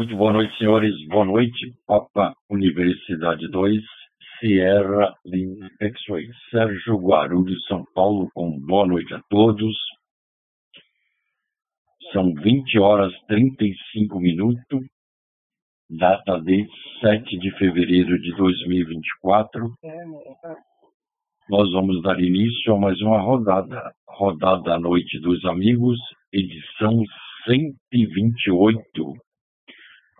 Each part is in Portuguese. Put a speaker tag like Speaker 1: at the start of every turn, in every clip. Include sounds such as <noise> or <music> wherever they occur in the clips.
Speaker 1: Muito boa noite, senhores. Boa noite, Papa Universidade 2, Sierra Lima X-Ray. Sérgio Guarulhos, São Paulo, com boa noite a todos. São 20 horas 35 minutos, data de 7 de fevereiro de 2024. Nós vamos dar início a mais uma rodada, rodada à noite dos amigos, edição 128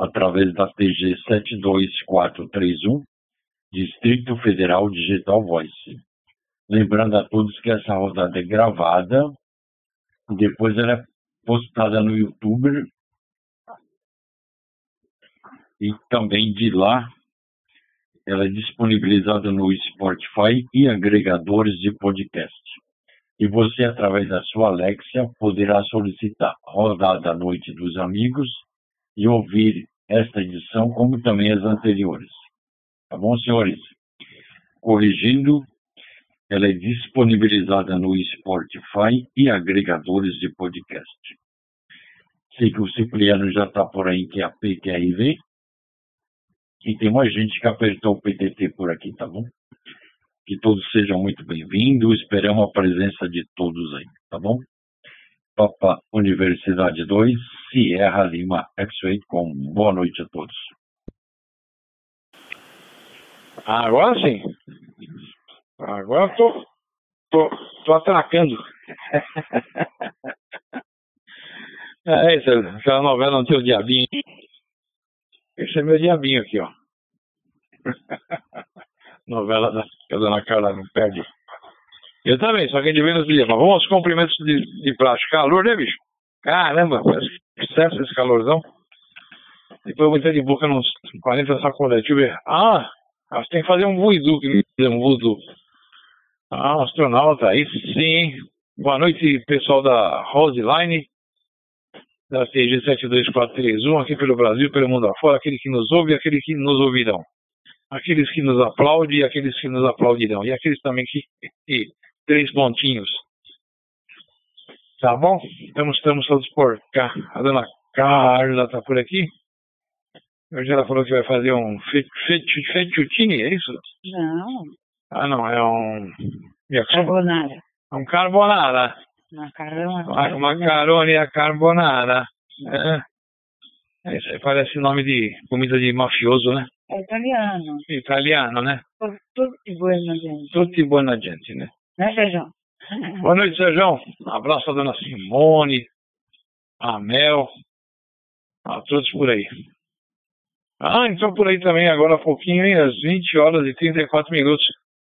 Speaker 1: através da TG 72431, Distrito Federal Digital Voice. Lembrando a todos que essa rodada é gravada, depois ela é postada no YouTube e também de lá ela é disponibilizada no Spotify e agregadores de podcast. E você, através da sua Alexia, poderá solicitar Rodada à Noite dos Amigos e ouvir esta edição, como também as anteriores. Tá bom, senhores? Corrigindo, ela é disponibilizada no Spotify e agregadores de podcast. Sei que o Cipriano já está por aí, que é a PQRV. E tem mais gente que apertou o PTT por aqui, tá bom? Que todos sejam muito bem-vindos. Esperamos a presença de todos aí, tá bom? Papa Universidade 2, Sierra Lima X-Ray, com boa noite a todos.
Speaker 2: Agora sim. Agora tô, tô, tô atracando. <laughs> é isso, aquela novela não tem o diabinho. Esse é meu diabinho aqui, ó. <laughs> novela da, que a dona Carla não perde. Eu também, só que a gente vê nos vídeos. Mas vamos aos cumprimentos de, de plástico. Calor, né, bicho? Caramba, parece que esse calorzão. Depois eu vou entrar de boca nos 40 sacolas. Deixa eu ver. Ah, você tem que fazer um voodoo, que um voodoo. Ah, um astronauta, aí sim. Boa noite, pessoal da Roseline, da TG 72431, aqui pelo Brasil, pelo mundo afora, aquele que nos ouve e aquele que nos ouvirão. Aqueles que nos aplaudem e aqueles que nos aplaudirão. E aqueles também que três pontinhos. Tá bom? Estamos, estamos todos por cá. A dona Carla tá por aqui. Hoje ela falou que vai fazer um fettuccine, é isso?
Speaker 3: Não.
Speaker 2: Ah, não, é um...
Speaker 3: Carbonara.
Speaker 2: É um carbonara.
Speaker 3: Macarone.
Speaker 2: Macarone a carbonara. É. Isso aí parece nome de comida de mafioso, né?
Speaker 3: É italiano.
Speaker 2: Italiano, né?
Speaker 3: Tutti buona gente.
Speaker 2: Tutti buona gente, né?
Speaker 3: Né, Sérgio?
Speaker 2: Boa noite, Sérgio. Um abraço à dona Simone, a Mel, a todos por aí. Ah, então por aí também, agora há pouquinho, hein, às 20 horas e 34 minutos.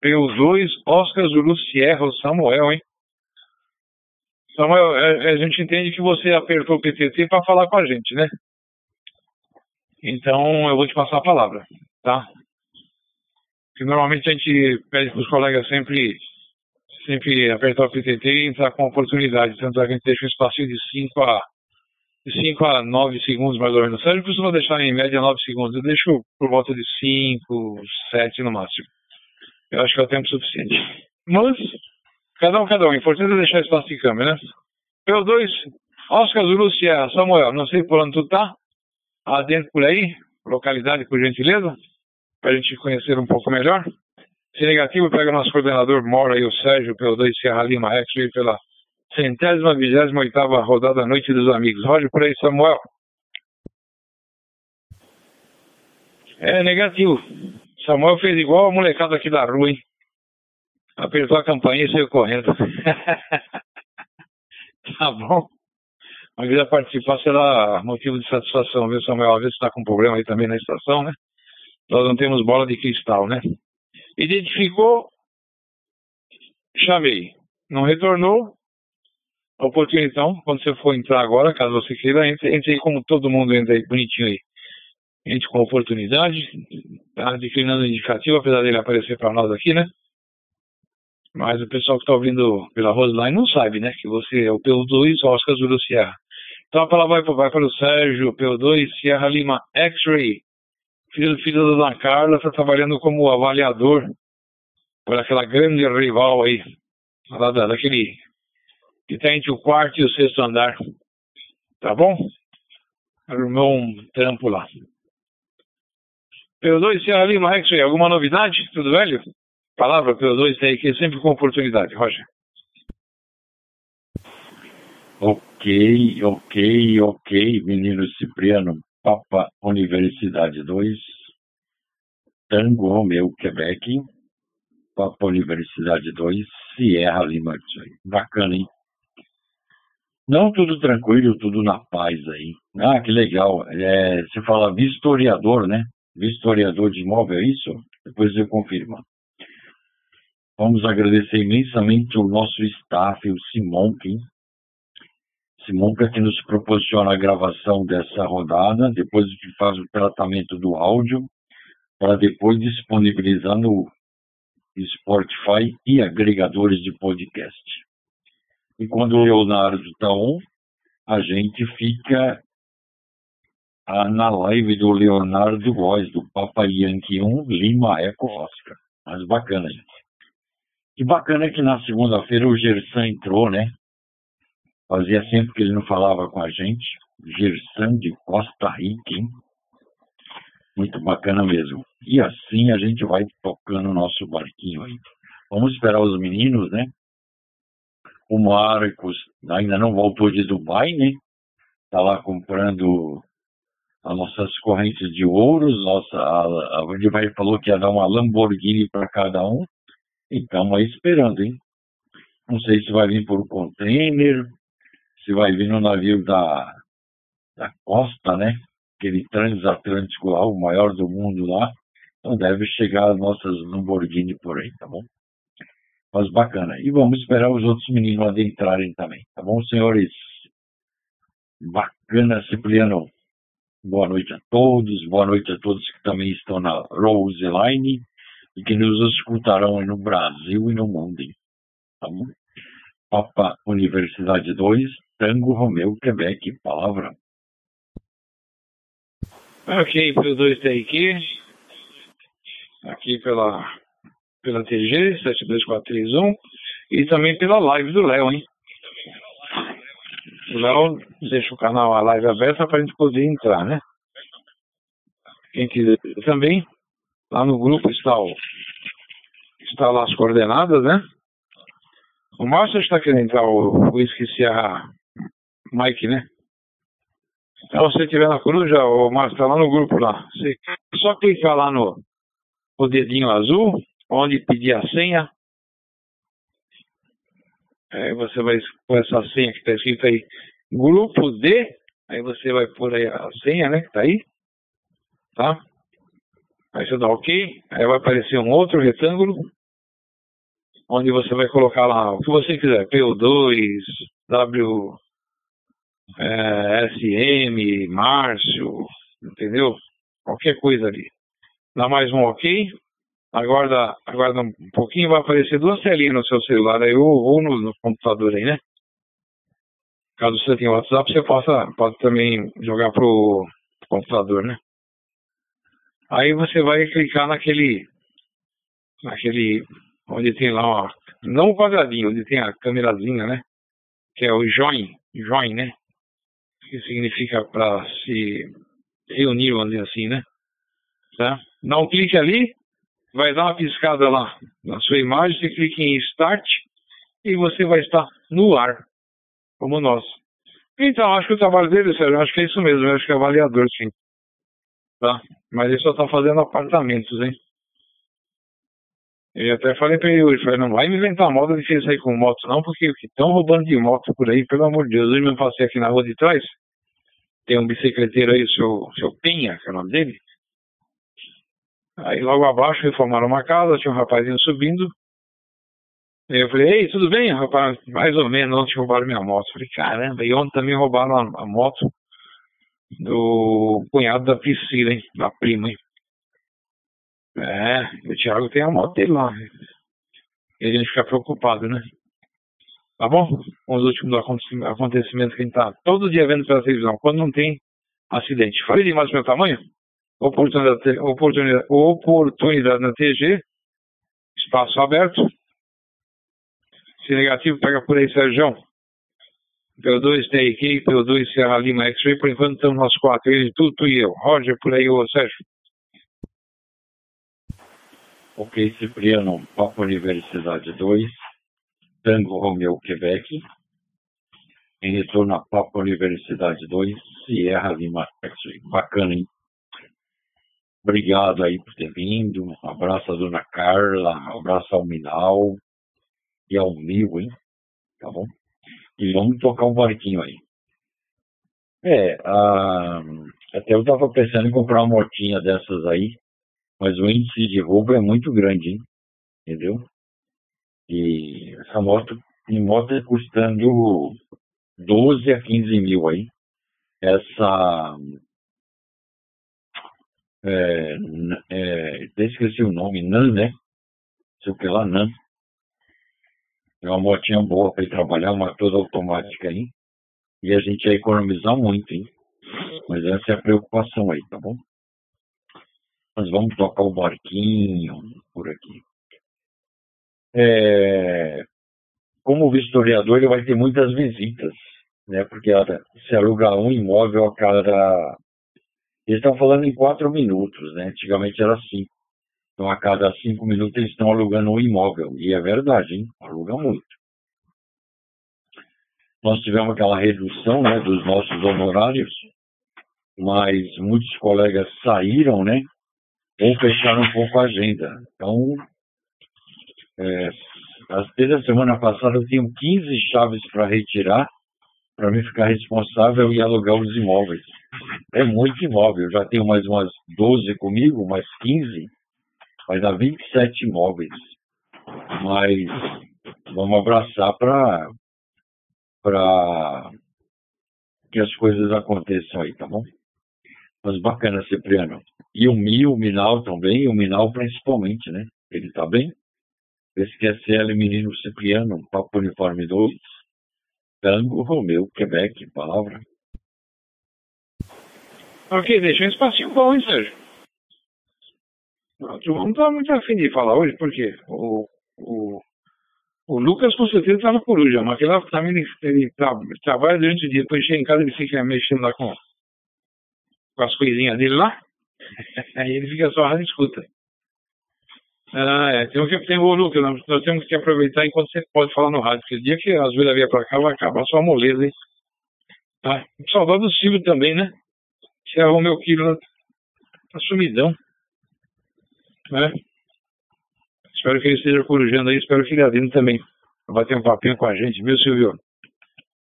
Speaker 2: Pelos dois, Oscar Zulu Sierra, o Samuel, hein? Samuel, a, a gente entende que você apertou o PTT para falar com a gente, né? Então eu vou te passar a palavra, tá? Que normalmente a gente pede para os colegas sempre sempre apertar o PTT e entrar com oportunidade. Tanto é que a gente deixa um espacinho de 5 a, de 5 a 9 segundos, mais ou menos. O Sérgio costuma deixar em média 9 segundos. Eu deixo por volta de 5, 7 no máximo. Eu acho que é o tempo suficiente. Mas, cada um, cada um. Importante é deixar espaço de câmera, né? P2, Oscar Zulu Sierra, Samuel, não sei por onde tu tá. Adentro por aí, localidade, por gentileza, para a gente conhecer um pouco melhor. Se negativo, pega nosso coordenador Mora e o Sérgio pelo 2 Serra Lima X pela centésima, vigésima oitava rodada Noite dos Amigos. Roger por aí, Samuel. É negativo. Samuel fez igual a molecada aqui da rua, hein? Apertou a campainha e saiu correndo. <laughs> tá bom. Vez a participar será motivo de satisfação, viu, Samuel? Às vezes está com problema aí também na estação, né? Nós não temos bola de cristal, né? Identificou, chamei. Não retornou. Oportunidade, então, quando você for entrar agora, caso você queira, entre, entre aí como todo mundo entra aí, bonitinho aí. Entre com oportunidade, tá declinando o indicativo, apesar dele aparecer para nós aqui, né? Mas o pessoal que está ouvindo pela Roseline não sabe, né? Que você é o PO2 Oscar Zulu Sierra. Então a palavra vai, vai para o Sérgio, PO2 Sierra Lima X-Ray filho da Dona Carla, está trabalhando como avaliador por aquela grande rival aí, lá da, daquele que está entre o quarto e o sexto andar. Tá bom? arrumou um trampo lá. P2 Sierra Lima, X-Ray, alguma novidade? Tudo velho? Palavra P2 tem aqui sempre com oportunidade, Roger.
Speaker 1: Ok, ok, ok, menino Cipriano, Papa Universidade 2, Tango Romeu, Quebec, Papa Universidade 2, Sierra Lima. Bacana, hein? Não, tudo tranquilo, tudo na paz aí. Ah, que legal. É, você fala vistoriador, né? Vistoriador de imóvel, é isso? Depois eu confirmo. Vamos agradecer imensamente o nosso staff, o Simonkin. Simonca que nos proporciona a gravação dessa rodada, depois que faz o tratamento do áudio, para depois disponibilizar no Spotify e agregadores de podcast. E quando o Leonardo está on, a gente fica ah, na live do Leonardo Voz, do Papa Yankee 1, Lima Eco Oscar. Mas bacana, gente. Que bacana que na segunda-feira o Gersan entrou, né? Fazia sempre que ele não falava com a gente. Gersan de Costa Rica, hein? Muito bacana mesmo. E assim a gente vai tocando o nosso barquinho aí. Vamos esperar os meninos, né? O Marcos ainda não voltou de Dubai, né? Tá lá comprando as nossas correntes de ouros. Nossa, a, a falou que ia dar uma Lamborghini para cada um. E estamos aí esperando, hein? Não sei se vai vir por container, se vai vir no navio da, da costa, né? Aquele transatlântico lá, o maior do mundo lá. Então deve chegar as nossas Lamborghini por aí, tá bom? Mas bacana. E vamos esperar os outros meninos adentrarem também, tá bom, senhores? Bacana, Cipriano. Boa noite a todos, boa noite a todos que também estão na Rose Line e que nos escutarão no Brasil e no mundo. Tá bom? Papa Universidade 2, Tango Romeu, Quebec, palavra.
Speaker 2: Ok, pelo 2 aqui. Aqui pela pela TG 72431 e também pela live do Léo, hein? O Léo deixa o canal, a live aberta para a gente poder entrar, né? Quem quiser também, lá no grupo está, o, está lá as coordenadas, né? O Márcio está querendo entrar, eu esqueci a Mike, né? Então, se você estiver na coruja, o Márcio está lá no grupo lá. Você só clicar lá no o dedinho azul, onde pedir a senha. Aí você vai pôr essa senha que está escrito aí, grupo D, aí você vai pôr aí a senha, né, que está aí, tá? Aí você dá OK, aí vai aparecer um outro retângulo, onde você vai colocar lá o que você quiser, PO2, W, é, SM, Márcio, entendeu? Qualquer coisa ali. Dá mais um OK, Aguarda, aguarda um pouquinho, vai aparecer duas telinhas no seu celular aí, ou, ou no, no, computador aí, né? Caso você tenha WhatsApp, você possa, pode também jogar pro computador, né? Aí você vai clicar naquele, naquele, onde tem lá, ó, não o quadradinho, onde tem a câmerazinha, né? Que é o join, join, né? Que significa para se reunir, vamos dizer assim, né? Tá? Dá um clique ali, vai dar uma piscada lá na sua imagem, você clica em Start e você vai estar no ar, como nós. Então, acho que o trabalho dele, Sérgio, acho que é isso mesmo, acho que é avaliador, sim. Tá? Mas ele só está fazendo apartamentos, hein? Eu até falei para ele hoje, falei, não vai me inventar moda de sair com moto não, porque estão roubando de moto por aí, pelo amor de Deus. Hoje mesmo passei aqui na rua de trás, tem um bicicleteiro aí, o seu, seu Penha, que é o nome dele, Aí logo abaixo reformaram uma casa, tinha um rapazinho subindo. Eu falei, ei, tudo bem, rapaz? Mais ou menos, ontem roubaram minha moto. Falei, caramba, e ontem também roubaram a, a moto do cunhado da Priscila, hein? Da prima, hein? É, o Thiago tem a moto dele lá. E a gente fica preocupado, né? Tá bom? Com os últimos acontecimentos que a gente tá todo dia vendo pela televisão. Quando não tem acidente. Falei demais do meu tamanho? oportunidade, oportunidade, oportunidade na TG, espaço aberto. Se negativo, pega por aí, Sérgio. P2 TRK, P2 Serra Lima X-Ray, por enquanto estamos nós quatro, ele, tu, tu e eu. Roger, por aí, ô Sérgio.
Speaker 1: Ok, Cipriano, Papa Universidade 2, Tango Romeo, Quebec. Em retorno a Papa Universidade 2, Sierra Lima X-Ray. Bacana, hein? Obrigado aí por ter vindo. Um abraço à dona Carla, um abraço ao Minal e ao Mil, hein? Tá bom? E vamos tocar um barquinho aí. É, ah, até eu tava pensando em comprar uma motinha dessas aí, mas o índice de roubo é muito grande, hein? Entendeu? E essa moto, em moto custando 12 a 15 mil aí. Essa é, é, até esqueci o nome, NAN, né? Sei o que lá, NAN. É uma motinha boa para ir trabalhar, uma toda automática aí. E a gente ia economizar muito, hein? Mas essa é a preocupação aí, tá bom? Nós vamos tocar o barquinho por aqui. É, como vistoriador, ele vai ter muitas visitas, né? Porque se aluga um imóvel a cada eles estão falando em quatro minutos, né? Antigamente era cinco. Então, a cada cinco minutos eles estão alugando um imóvel. E é verdade, hein? Aluga muito. Nós tivemos aquela redução né, dos nossos honorários, mas muitos colegas saíram, né? Ou fecharam um pouco a agenda. Então, é, desde a semana passada eu tinha 15 chaves para retirar, para mim ficar responsável e alugar os imóveis. É muito imóvel. Já tenho mais umas 12 comigo, mais 15. Vai dar 27 imóveis. Mas vamos abraçar para que as coisas aconteçam aí, tá bom? Mas bacana, Cipriano. E o Mi, o Minal também, o Minal principalmente, né? Ele tá bem? CL Menino Cipriano, Papo Uniforme 2, Tango Romeu, Quebec, palavra.
Speaker 2: Ok, deixa um espacinho bom, hein, Sérgio? Tu não tá muito afim de falar hoje, porque o, o, o Lucas com certeza tá na coruja, mas ele, também ele, ele tra, trabalha durante o dia, depois chega em casa ele fica mexendo lá com, com as coisinhas dele lá, <laughs> aí ele fica só na escuta. Ah, é, tem que ter o Lucas, nós, temos que aproveitar enquanto você pode falar no rádio, porque o dia que as vezes vier pra cá vai acabar sua moleza, hein? Ah, saudade do Silvio também, né? Você arrumou meu quilo tá sumidão. Né? Espero que ele esteja corujando aí, espero que ele vindo também. Vai bater um papinho com a gente, viu, Silvio?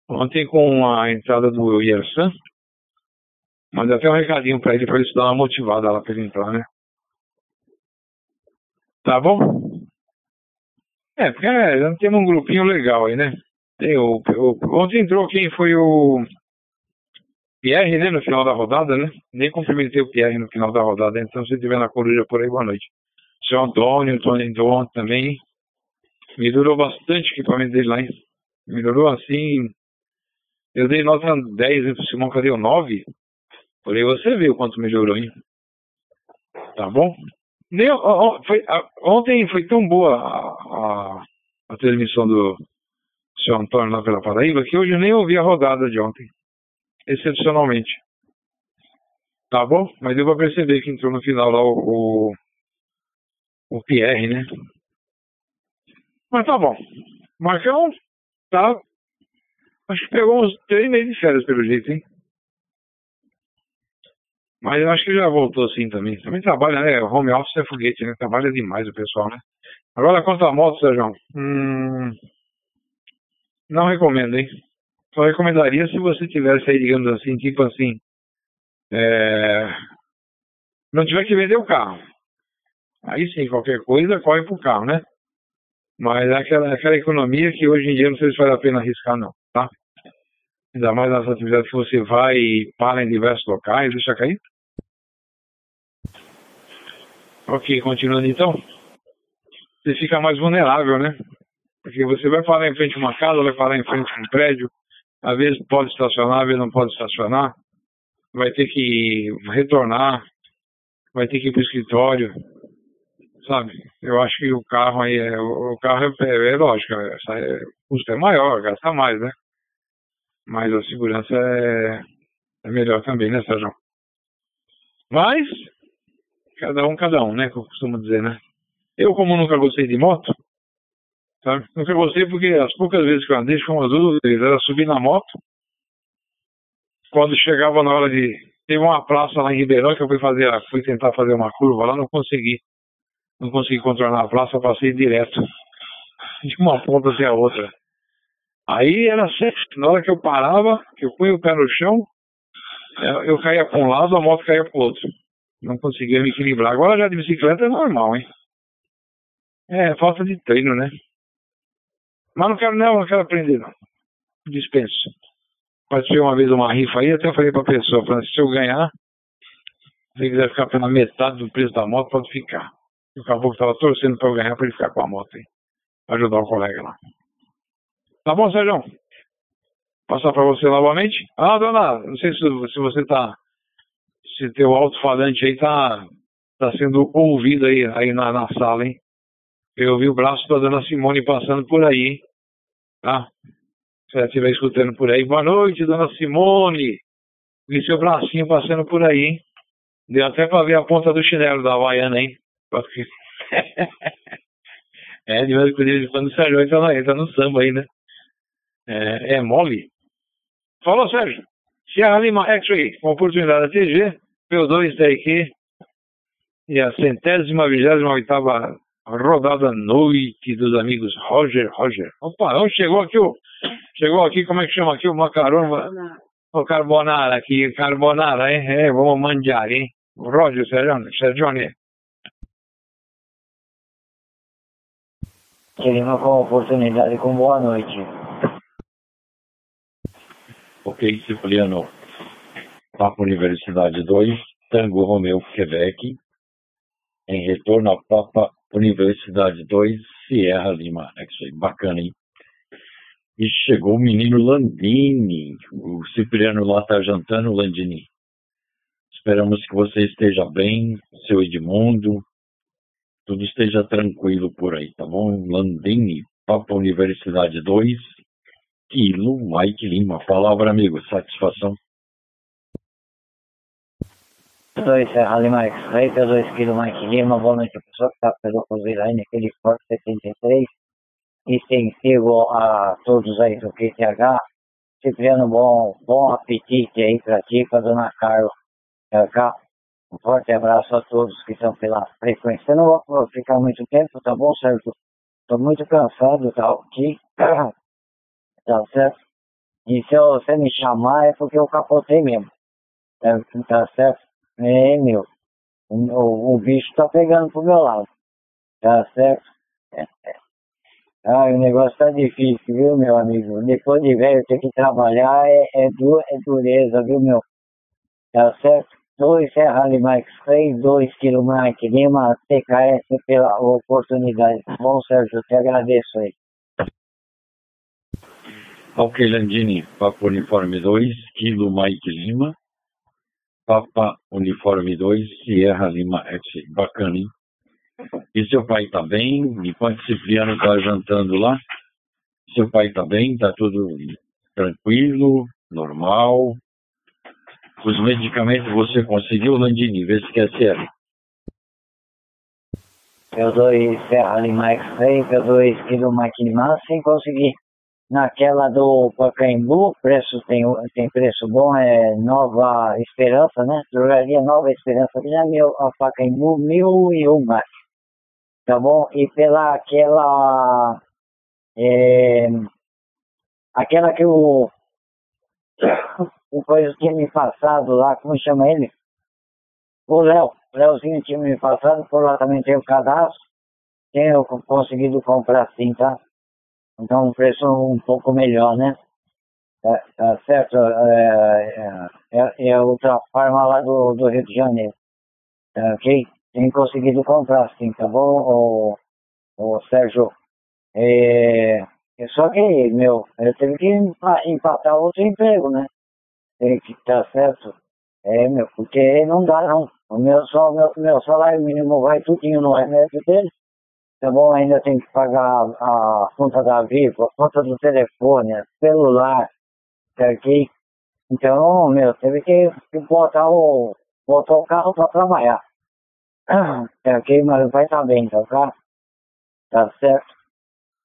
Speaker 2: Ontem, com a entrada do Yersan, mandei até um recadinho para ele, para ele se dar uma motivada lá para ele entrar, né? Tá bom? É, porque é, temos um grupinho legal aí, né? Tem o, o, ontem entrou quem foi o Pierre, né, no final da rodada, né? Nem cumprimentei o Pierre no final da rodada, então se tiver na coruja por aí, boa noite. Seu Antônio, Antônio Antônio também. Melhorou bastante o equipamento dele lá, hein? Melhorou assim. Eu dei nota 10 hein, pro Simão, cadê o 9? Por aí você viu quanto melhorou, hein? Tá bom? Nem, foi, ontem foi tão boa a, a, a transmissão do seu Antônio lá pela Paraíba que hoje eu nem ouvi a rodada de ontem excepcionalmente. Tá bom? Mas deu pra perceber que entrou no final lá o, o, o Pierre, né? Mas tá bom. Marcão tá. Acho que pegou uns três meses de férias pelo jeito, hein? Mas eu acho que já voltou assim também. Também trabalha, né? Home office é foguete, né? Trabalha demais o pessoal, né? Agora quanto à moto, Sérgio, hum, não recomendo, hein? só recomendaria se você tivesse aí, digamos assim, tipo assim, é, não tiver que vender o carro. Aí sim, qualquer coisa, corre pro carro, né? Mas é aquela, aquela economia que hoje em dia não sei se vale a pena arriscar, não, tá? Ainda mais nas atividades que você vai e para em diversos locais, deixa cair. Ok, continuando então. Você fica mais vulnerável, né? Porque você vai parar em frente a uma casa, vai parar em frente a um prédio, às vezes pode estacionar, às vezes não pode estacionar. Vai ter que retornar, vai ter que ir para o escritório, sabe? Eu acho que o carro aí, é, o carro é, é, é lógico, é, o custo é maior, gasta mais, né? Mas a segurança é, é melhor também, né, Sérgio? Mas, cada um, cada um, né? Que eu costumo dizer, né? Eu, como nunca gostei de moto, sabe? Nunca gostei porque as poucas vezes que eu andei com as duas vezes era subir na moto. Quando chegava na hora de. Teve uma praça lá em Ribeirão que eu fui fazer, fui tentar fazer uma curva lá, não consegui. Não consegui contornar a praça, passei direto. <laughs> De uma ponta até a outra. Aí era sempre, na hora que eu parava, que eu punha o pé no chão, eu, eu caía para um lado, a moto caía para o outro. Não conseguia me equilibrar. Agora já de bicicleta é normal, hein? É, falta de treino, né? Mas não quero não, não quero aprender não. Dispenso. Participei uma vez de uma rifa aí, até falei pra pessoa, falando, se eu ganhar, se quiser ficar pela metade do preço da moto, pode ficar. E o caboclo estava torcendo para eu ganhar para ele ficar com a moto aí. Ajudar o colega lá. Tá bom, Sérgio? Passar para você novamente. Ah, dona, não sei se, se você tá. Se teu alto-falante aí tá, tá sendo ouvido aí, aí na, na sala, hein? Eu vi o braço da dona Simone passando por aí, hein? Tá? Se ela estiver escutando por aí. Boa noite, dona Simone. Vi seu bracinho passando por aí, hein? Deu até pra ver a ponta do chinelo da Havaiana, hein? <laughs> é, de vez em quando o Sérgio entra, entra no samba aí, né? É, é mole. Falou, Sérgio. Sierra Lima X-Ray, com oportunidade da TG, P2 TRQ e a centésima, vigésima oitava rodada noite dos amigos Roger, Roger. Opa, onde chegou aqui o... Chegou aqui, como é que chama aqui o macarrão? O carbonara aqui, carbonara, hein? É, vamos manjar, hein? Roger, Sérgio, Sérgio.
Speaker 4: Queremos com oportunidade com boa noite.
Speaker 1: Ok, Cipriano. Papa Universidade 2, Tango Romeu, Quebec. Em retorno a Papa Universidade 2, Sierra Lima. É isso aí, bacana, hein? E chegou o menino Landini. O Cipriano lá está jantando, Landini. Esperamos que você esteja bem, seu Edmundo. Tudo esteja tranquilo por aí, tá bom? Landini, Papa Universidade 2, Kilo Mike Lima. Palavra, amigo. Satisfação.
Speaker 4: 2 Serra Lima X-Ray, 2 Kilo Mike Lima. Boa noite, pessoal que está pelo Cruzeiro aí naquele Forte 73. Extensivo a todos aí do QTH. Cipriano, bom, bom apetite aí pra ti, pra dona Carla. Cá. Um forte abraço a todos que estão pela frequência. Eu não vou ficar muito tempo, tá bom, Sérgio? Estou muito cansado, tá aqui. <clears throat> Tá certo? E se você me chamar é porque eu capotei mesmo. É, tá certo? É, meu. O, o, bicho tá pegando pro meu lado. Tá certo? É, é. Ah, o negócio tá difícil, viu, meu amigo? Depois de velho ter que trabalhar é, é, du é dureza, viu, meu? Tá certo? 2 Serra Lima X-Ray, 2 Kilo Mike Lima, TKS pela oportunidade. Tá bom, Sérgio? Te agradeço aí.
Speaker 1: Ok, Landini, Papa Uniforme 2, Kilo Mike Lima. Papa Uniforme 2, Sierra Lima X. Bacana, hein? E seu pai tá bem? Enquanto Cipriano tá jantando lá, seu pai tá bem? Tá tudo tranquilo, normal? Os medicamentos você conseguiu, Landini? Vê se quer ser.
Speaker 4: Eu dou Serra Lima X-Ray, eu dou Kilo Mike Lima, sem conseguir naquela do Pacaembu, preço tem, tem preço bom, é Nova Esperança, né? Drogaria Nova Esperança, já mil, a Pacaembu, mil e um mais. Tá bom? E pela aquela. É, aquela que o. O coisa tinha me passado lá, como chama ele? O Léo. O Léozinho tinha me passado, por lá também tem o cadastro. Tenho conseguido comprar sim, tá? Então, um preço um pouco melhor, né? Tá, tá certo? É, é, é, outra forma lá do, do Rio de Janeiro. Tá, ok? Tem conseguido comprar, sim, tá bom, o, o Sérgio? É, é só que, meu, eu tive que empatar outro emprego, né? Tem que tá certo? É, meu, porque não dá, não. O meu, só, meu, meu salário mínimo vai tudinho no remédio dele tá bom? Ainda tem que pagar a conta da Vivo, a conta do telefone, celular, ok? Então, meu, teve que, que botar, o, botar o carro para trabalhar. ok? Mas vai estar bem, tá, tá? Tá certo?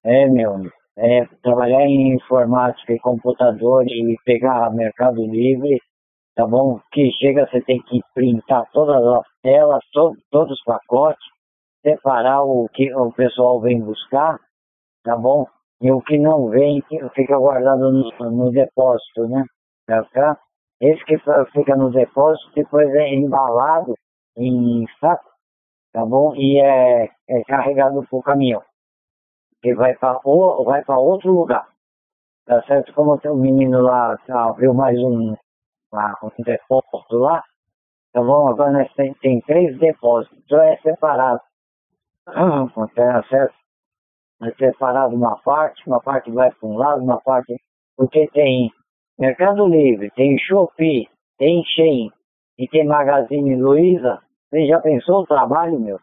Speaker 4: É, meu, é, trabalhar em informática e computador e pegar Mercado Livre, tá bom? Que chega, você tem que printar todas as telas, to, todos os pacotes, separar o que o pessoal vem buscar, tá bom? E o que não vem fica guardado no, no depósito, né? Tá? Esse que fica no depósito depois é embalado em saco, tá bom? E é, é carregado pro caminhão. Que vai para vai outro lugar. Tá certo? Como um menino lá tá, abriu mais um, lá, um depósito lá, tá bom? Agora nós tem, tem três depósitos, então é separado. Tá certo? é separado uma parte, uma parte vai para um lado, uma parte. Porque tem Mercado Livre, tem Shopee, tem Shein e tem Magazine Luiza. Você já pensou o trabalho, meu?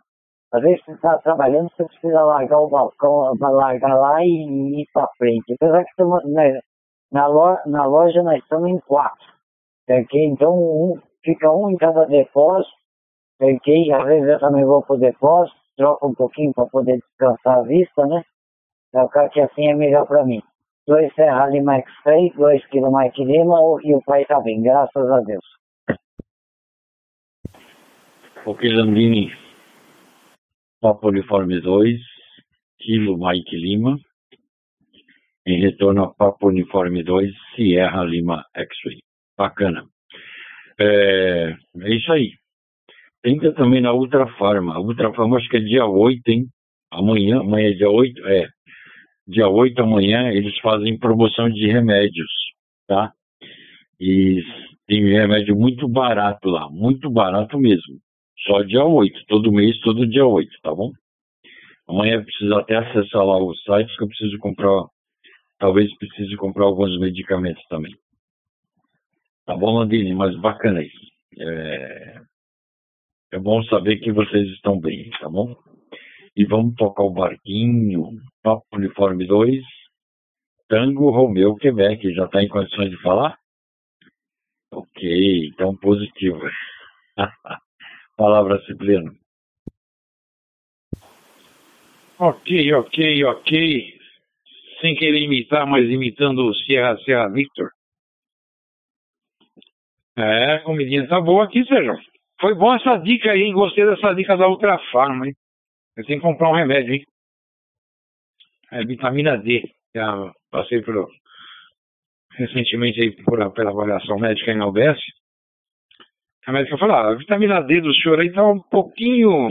Speaker 4: Às vezes você está trabalhando, você precisa largar o balcão, largar lá e ir para frente. Apesar que estamos, né, na, loja, na loja nós estamos em quatro. Okay? Então um, fica um em cada depósito. Okay? Às vezes eu também vou para o depósito troca um pouquinho para poder descansar a vista, né? Eu acho que assim é melhor para mim. Dois Serra Lima X-Ray, dois Kilo Mike Lima e o pai tá bem, graças a Deus.
Speaker 1: Ok, Landini. Papo Uniforme 2, Kilo Mike Lima. Em retorno a Papo Uniforme 2, Sierra Lima X-Ray. Bacana. É, é isso aí. Entra também na Ultra Farma. A Ultra Farma acho que é dia 8, hein? Amanhã, amanhã é dia 8, é. Dia 8 amanhã eles fazem promoção de remédios, tá? E tem remédio muito barato lá, muito barato mesmo. Só dia 8, todo mês, todo dia 8, tá bom? Amanhã precisa até acessar lá o site que eu preciso comprar, talvez precise comprar alguns medicamentos também. Tá bom, Landini? Mas bacana isso. É, é bom saber que vocês estão bem, tá bom? E vamos tocar o barquinho, Papo Uniforme 2, Tango Romeu Quebec. Já está em condições de falar? Ok, então positivo. <laughs> Palavra Cipriano.
Speaker 2: Ok, ok, ok. Sem querer imitar, mas imitando o Sierra Sierra Victor. É, a comidinha tá boa aqui, Sérgio. Foi bom essa dica aí, hein? Gostei dessa dica da Ultra Farma, hein? Eu tenho que comprar um remédio, hein? É vitamina D. Já passei por, recentemente aí por, pela avaliação médica em UBS. A médica falou, ah, a vitamina D do senhor aí tá um pouquinho.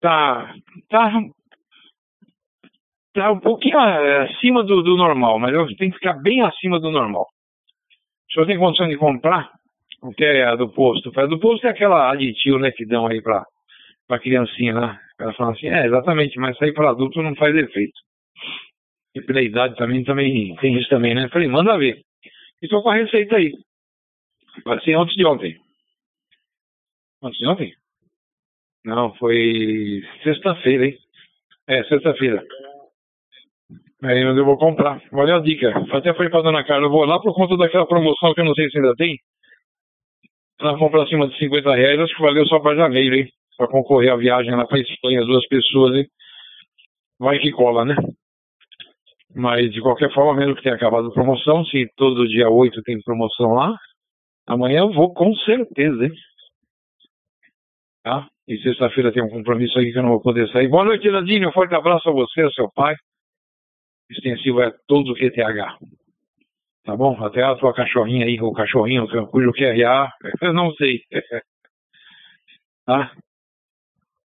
Speaker 2: Tá. Tá. Tá um pouquinho acima do, do normal, mas tenho que ficar bem acima do normal. O senhor tem condição de comprar? O que é a do posto? A do posto é aquela aditivo, né, que dão aí pra, pra criancinha, né? Ela fala assim, é, exatamente, mas aí para adulto não faz efeito. E pela idade também, também tem isso também, né? Falei, manda ver. E tô com a receita aí. Vai ser antes de ontem. Antes de ontem? Não, foi sexta-feira, hein? É, sexta-feira. Aí eu vou comprar. Valeu a dica. Até falei pra dona Carla, eu vou lá por conta daquela promoção que eu não sei se ainda tem. Ela comprou acima de 50 reais, acho que valeu só para janeiro, hein? Para concorrer à viagem lá para Espanha, duas pessoas, hein? Vai que cola, né? Mas de qualquer forma, mesmo que tenha acabado a promoção, se todo dia 8 tem promoção lá, amanhã eu vou com certeza, hein? Tá? E sexta-feira tem um compromisso aí que eu não vou poder sair. Boa noite, Landinho. Um forte abraço a você, ao seu pai. Extensivo é todo o QTH. Tá bom? Até a tua cachorrinha aí, o cachorrinho, cujo QRA, <laughs> eu não sei. <laughs> tá?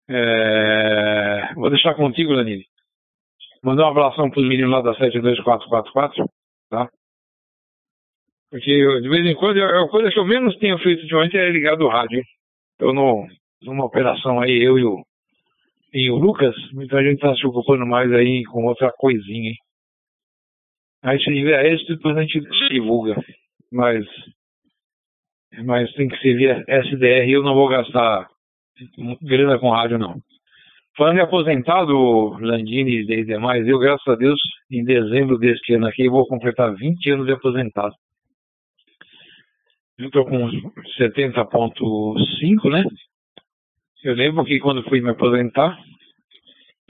Speaker 2: É... Vou deixar contigo, Danilo. Mandar um abração pros meninos lá da 72444, tá? Porque eu, de vez em quando, a coisa que eu menos tenho feito ultimamente é ligar do rádio. Eu no, numa operação aí, eu e o, e o Lucas, muita gente tá se ocupando mais aí com outra coisinha, hein? Aí se tiver êxito, depois a gente divulga. Mas, mas tem que ser via SDR. Eu não vou gastar grana com rádio, não. Falando em aposentado, Landini e demais, eu, graças a Deus, em dezembro deste ano aqui, vou completar 20 anos de aposentado. Eu estou com 70,5, né? Eu lembro que quando fui me aposentar,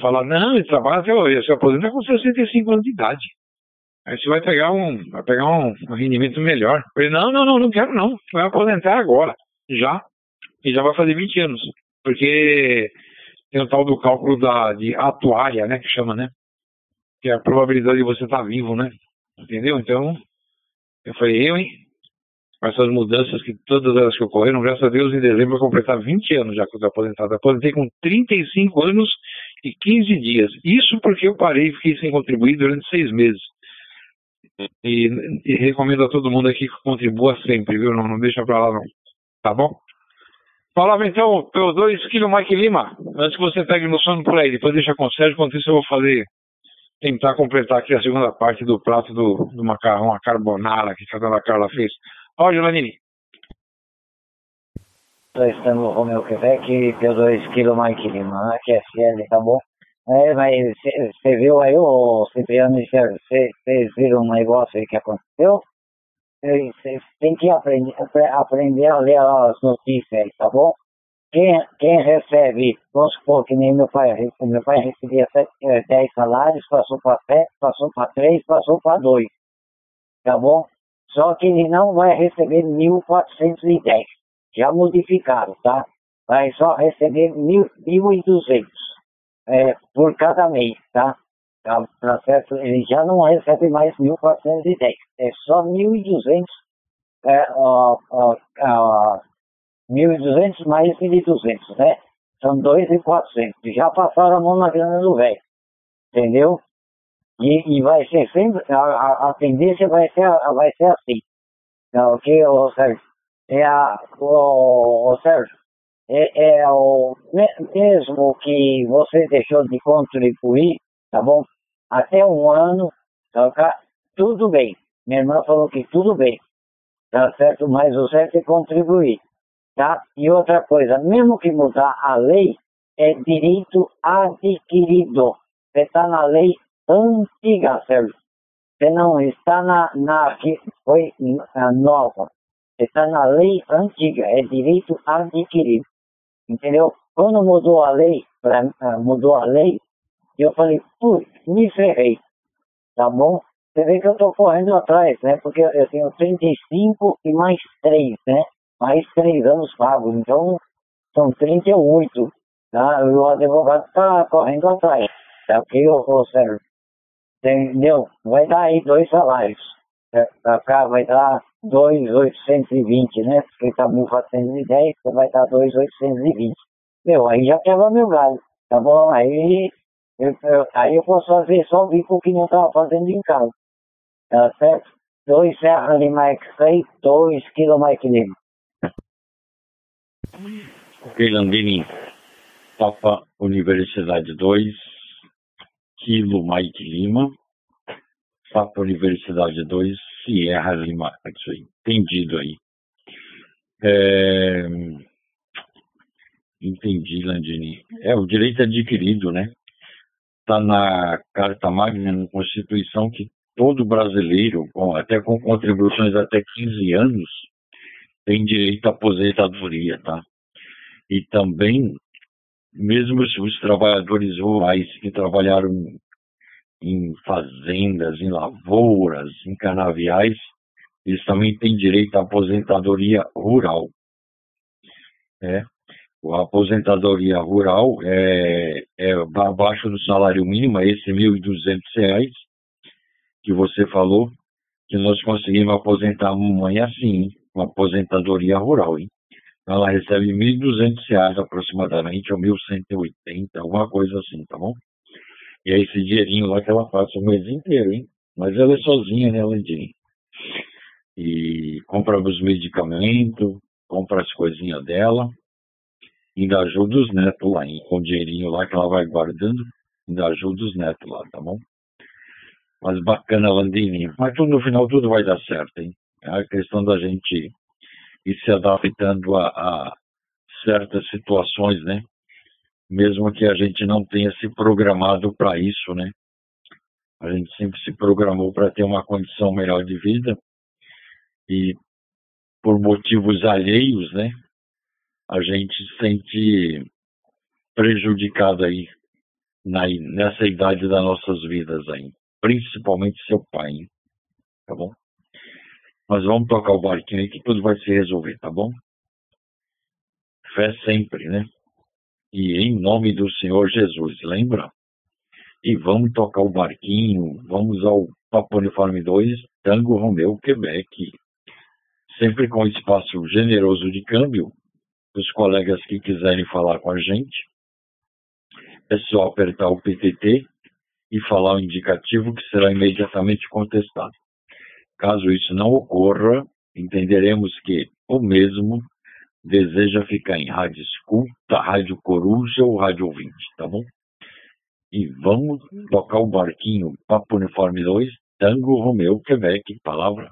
Speaker 2: falaram, não, ele trabalha até hoje, se aposenta com 65 anos de idade. Aí você vai pegar um, vai pegar um, um rendimento melhor. Eu falei, não, não, não, não quero não. Vai aposentar agora, já. E já vai fazer 20 anos. Porque tem o tal do cálculo da, de atuária, né, que chama, né? Que é a probabilidade de você estar tá vivo, né? Entendeu? Então, eu falei, eu, hein? Com essas mudanças que todas elas que ocorreram, graças a Deus, em dezembro eu completar 20 anos já que eu estou aposentado. Eu aposentei com 35 anos e 15 dias. Isso porque eu parei e fiquei sem contribuir durante seis meses. E, e recomendo a todo mundo aqui que contribua sempre, viu? Não, não deixa pra lá, não. Tá bom? Falava então, pelo 2 kg Mike Lima, antes que você pegue no sono por aí, depois deixa com o Sérgio, enquanto isso eu vou fazer, tentar completar aqui a segunda parte do prato do, do macarrão, a carbonara que a dona Carla fez. Ó, Jolanini.
Speaker 4: Estamos Romeu Quebec, pelo 2 kg Mike Lima, aqui é FL, tá bom? É, mas você viu aí, o Cipriano, vocês viram um negócio aí que aconteceu? Você tem que aprender, aprender a ler as notícias aí, tá bom? Quem, quem recebe, vamos supor que nem meu pai, meu pai recebia 10 é, salários, passou para 7, passou para 3, passou para 2, tá bom? Só que ele não vai receber 1.410, já modificaram, tá? Vai só receber 1.200 é, por cada mês, tá? Tá, tá certo? Ele já não recebe mais 1.410, é só 1.200, é, ó, ó, ó, 1.200 mais 1.200, né? São 2.400. Já passaram a mão na grana do velho, entendeu? E, e vai ser sempre, a, a, tendência vai ser, vai ser assim. Tá, ok, ô Sérgio? É a, ô Sérgio, é, é o mesmo que você deixou de contribuir, tá bom? Até um ano, tá, tudo bem. Minha irmã falou que tudo bem, tá certo? Mas o certo é contribuir, tá? E outra coisa, mesmo que mudar a lei, é direito adquirido. Você está na lei antiga, Sérgio. Você não está na, na que foi nova. Você está na lei antiga, é direito adquirido. Entendeu? Quando mudou a lei, pra, uh, mudou a lei, eu falei, putz, me ferrei. Tá bom? Você vê que eu tô correndo atrás, né? Porque eu tenho 35 e mais 3, né? Mais 3 anos pagos. Então, são 38. Tá? E o advogado tá correndo atrás. Tá ok, ô, Sérgio? Entendeu? Vai dar aí dois salários. Pra cá vai dar 2,820, né? Porque tá 1.410, você vai dar 2,820. Meu, aí já quebra meu galho, tá bom? Aí eu, eu, aí eu posso fazer só o bico que não tava fazendo em casa. Tá certo? 2 Serra Mike 6, 2 kg Mike Lima.
Speaker 1: Ok, Landini. Papa Universidade 2, Kilo Mike Lima. Papa Universidade 2, Sierra Lima. Isso aí, entendido aí. É... Entendi, Landini. É, o direito adquirido, né? Está na Carta Magna, na Constituição, que todo brasileiro, com, até com contribuições até 15 anos, tem direito à aposentadoria, tá? E também, mesmo os trabalhadores rurais que trabalharam em fazendas, em lavouras, em canaviais, eles também têm direito à aposentadoria rural. É. A aposentadoria rural é, é abaixo do salário mínimo, é esse R$ 1.200 que você falou, que nós conseguimos aposentar a mamãe assim, uma aposentadoria rural. Hein? Ela recebe R$ 1.200 aproximadamente, ou R$ 1.180, alguma coisa assim, tá bom? E é esse dinheirinho lá que ela passa o mês inteiro, hein? Mas ela é sozinha, né, Landinha? E compra os medicamentos, compra as coisinhas dela, ainda ajuda os netos lá, hein? Com o dinheirinho lá que ela vai guardando, ainda ajuda os netos lá, tá bom? Mas bacana, Landini. Mas tudo, no final tudo vai dar certo, hein? É a questão da gente ir se adaptando a, a certas situações, né? Mesmo que a gente não tenha se programado para isso, né? A gente sempre se programou para ter uma condição melhor de vida e por motivos alheios, né? A gente se sente prejudicado aí na, nessa idade das nossas vidas aí, principalmente seu pai, hein? tá bom? Mas vamos tocar o barquinho aí que tudo vai se resolver, tá bom? Fé sempre, né? E em nome do Senhor Jesus, lembra? E vamos tocar o barquinho, vamos ao Papo Uniforme 2, Tango Romeu, Quebec. Sempre com espaço generoso de câmbio, os colegas que quiserem falar com a gente, é só apertar o PTT e falar o indicativo que será imediatamente contestado. Caso isso não ocorra, entenderemos que o mesmo deseja ficar em rádio escuta, rádio coruja ou rádio ouvinte, tá bom? E vamos tocar o barquinho Papo Uniforme 2, Tango Romeu, Quebec, palavra.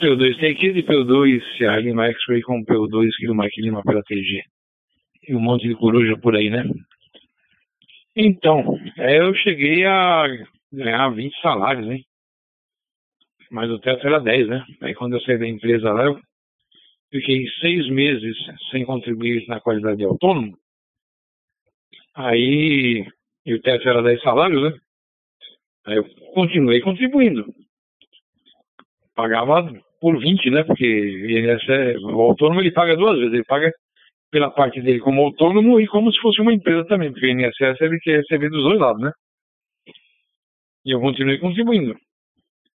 Speaker 2: PO2 tem aqui de PO2, Sierra Lima X-Ray com PO2, Kilo Mike Lima pela TG. E um monte de coruja por aí, né? Então, eu cheguei a ganhar 20 salários, hein? Mas o teto era 10, né? Aí quando eu saí da empresa lá, eu fiquei seis meses sem contribuir na qualidade de autônomo. Aí, e o teto era 10 salários, né? Aí eu continuei contribuindo. Pagava por 20, né? Porque INSS, o autônomo ele paga duas vezes. Ele paga pela parte dele como autônomo e como se fosse uma empresa também, porque o INSS ele quer receber dos dois lados, né? E eu continuei contribuindo.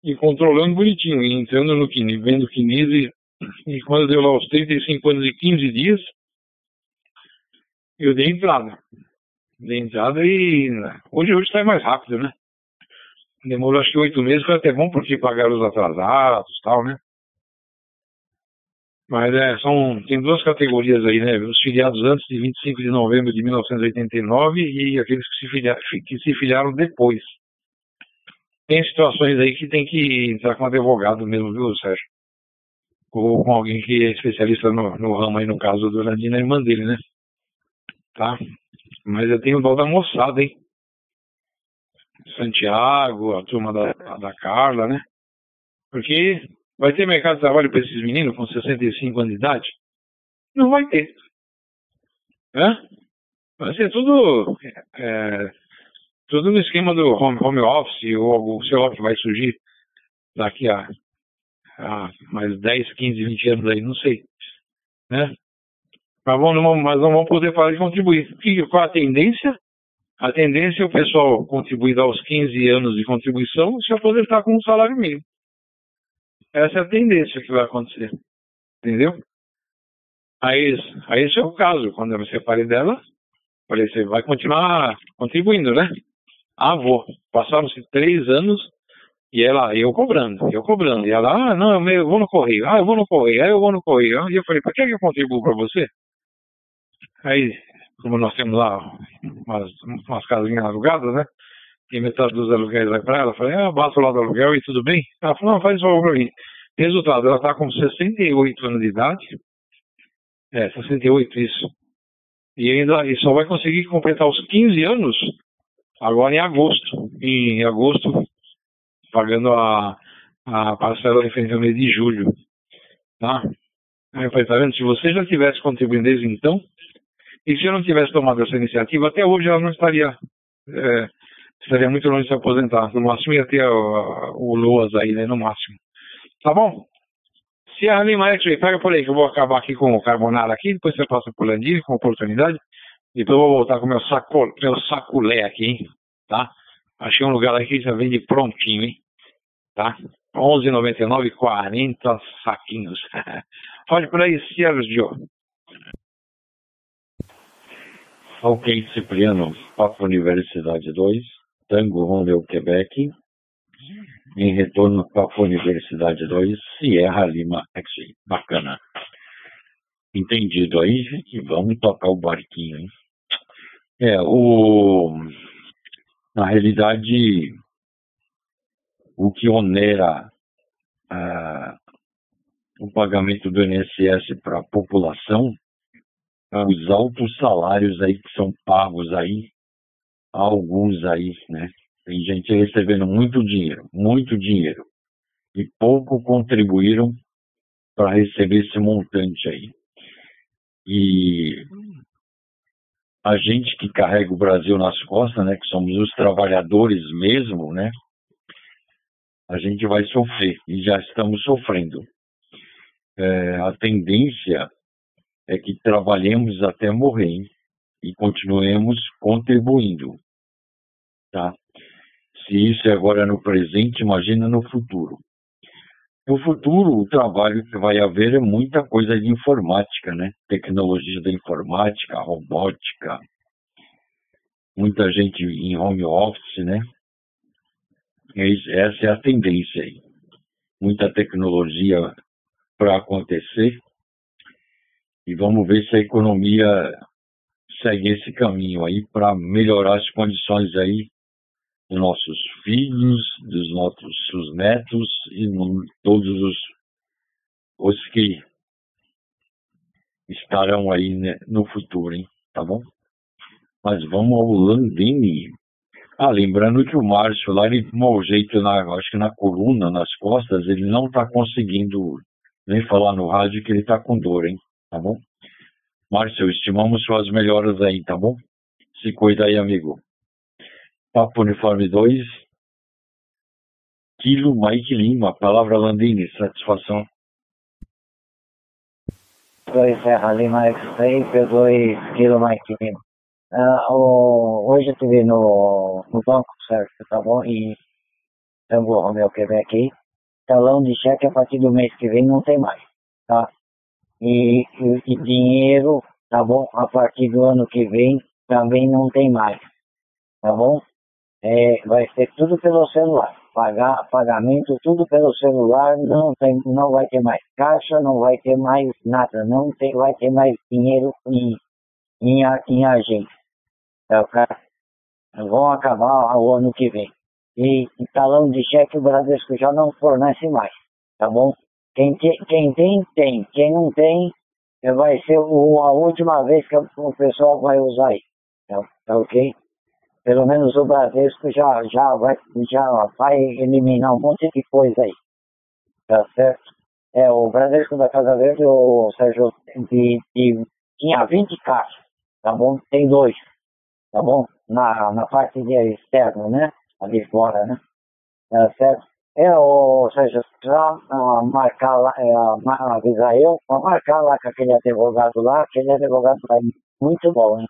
Speaker 2: E controlando bonitinho, e entrando no Kine, vendo o Kinese. E quando deu lá os 35 anos e 15 dias, eu dei entrada. Dei entrada e hoje hoje está mais rápido, né? Demorou acho que oito meses, foi até bom porque pagaram os atrasados e tal, né? Mas é, são, tem duas categorias aí, né? Os filiados antes de 25 de novembro de 1989 e aqueles que se, filiaram, que se filiaram depois tem situações aí que tem que entrar com um advogado mesmo, viu, Sérgio? Ou com alguém que é especialista no, no ramo aí, no caso do Landina, a irmã dele, né? Tá? Mas eu tenho dó da moçada, hein? Santiago, a turma da, da Carla, né? Porque vai ter mercado de trabalho para esses meninos com 65 anos de idade? Não vai ter. Hã? Vai ser tudo é, tudo no esquema do home, home office ou o lá que vai surgir daqui a, a, mais 10, 15, 20 anos aí, não sei. Né? Mas, vamos, não, mas não vamos poder falar de contribuir. E qual a tendência? A tendência é o pessoal contribuir aos 15 anos de contribuição e se aposentar com um salário mínimo. Essa é a tendência que vai acontecer. Entendeu? Aí, aí esse é o caso. Quando eu me separei dela, falei, você vai continuar contribuindo, né? Ah, vou. Passaram-se três anos e ela, eu cobrando, eu cobrando. E ela, ah, não, eu vou no correio. Ah, eu vou no correio. Aí eu vou no correio. E eu falei, para que, que eu contribuo para você? Aí, como nós temos lá umas, umas casinhas alugadas, né? E metade dos aluguéis vai para ela, eu falei, ah, bato lá do aluguel e tudo bem? Ela falou, não, faz isso para mim. Resultado, ela está com 68 anos de idade. É, 68, isso. E ainda e só vai conseguir completar os 15 anos agora em agosto. Em agosto, pagando a, a parcela referente ao mês de julho. Tá? Aí eu falei, tá vendo? Se você já tivesse contribuindo desde então, e se eu não tivesse tomado essa iniciativa, até hoje ela não estaria. É, estaria muito longe de se aposentar. No máximo ia ter o, o Loas aí, né? No máximo. Tá bom? Se a Lima X pega por aí, que eu vou acabar aqui com o carbonara aqui, depois você passa por Landini com oportunidade. Então eu vou voltar com meu saco, meu saculé aqui, hein? Tá? Achei um lugar aqui que já vende prontinho, hein? Tá? 11,99, 40 saquinhos. <laughs> Pode por aí, Sérgio.
Speaker 1: Ok, Cipriano, Papo Universidade 2, Tango Romeu, Quebec. Em retorno, Papo Universidade 2, Sierra Lima X. Bacana. Entendido aí? E vamos tocar o barquinho, hein? É, o, na realidade, o que onera ah, o pagamento do INSS para a população os altos salários aí que são pagos aí, alguns aí, né? Tem gente recebendo muito dinheiro, muito dinheiro, e pouco contribuíram para receber esse montante aí. E a gente que carrega o Brasil nas costas, né, que somos os trabalhadores mesmo, né, a gente vai sofrer e já estamos sofrendo. É, a tendência é que trabalhemos até morrer hein, e continuemos contribuindo, tá? Se isso é agora no presente, imagina no futuro. No futuro, o trabalho que vai haver é muita coisa de informática, né? Tecnologia da informática, robótica, muita gente em home office, né? Essa é a tendência aí. Muita tecnologia para acontecer. E vamos ver se a economia segue esse caminho aí para melhorar as condições aí dos nossos filhos, dos nossos netos e todos os, os que estarão aí né, no futuro, hein? Tá bom? Mas vamos ao Landini. Ah, lembrando que o Márcio lá, ele tomou jeito, na, acho que na coluna, nas costas, ele não está conseguindo nem falar no rádio que ele está com dor, hein? Tá bom? Márcio, estimamos suas melhoras aí, tá bom? Se cuida aí, amigo. Papo Uniforme 2, Kilo Mike Lima, palavra Landini, satisfação.
Speaker 4: 2 Serra Lima X-Ray, P2 Kilo Mike Lima. Uh, hoje eu estive no, no banco, certo? Tá bom? E Tango Romeo Quebec talão de cheque a partir do mês que vem não tem mais, tá? E, e, e dinheiro, tá bom? A partir do ano que vem também não tem mais, tá bom? É, vai ser tudo pelo celular. Pagar, pagamento tudo pelo celular, não, tem, não vai ter mais caixa, não vai ter mais nada, não tem, vai ter mais dinheiro em, em, em agência. Tá, vão acabar o ano que vem. E, e talão de cheque o Bradesco já não fornece mais, tá bom? Quem, te, quem tem, tem. Quem não tem, vai ser a última vez que o pessoal vai usar aí. Tá, tá ok? Pelo menos o Bradesco já, já, vai, já vai eliminar um monte de coisa aí. Tá certo? É, o Bradesco da Casa Verde, o Sérgio, de, de, tinha 20 caixas, tá bom? Tem dois, tá bom? Na, na parte de externa, né? Ali fora, né? Tá certo? É, o Sérgio, já uh, marcar lá, uh, avisar eu, pra marcar lá com aquele advogado lá, aquele advogado lá é muito bom, hein?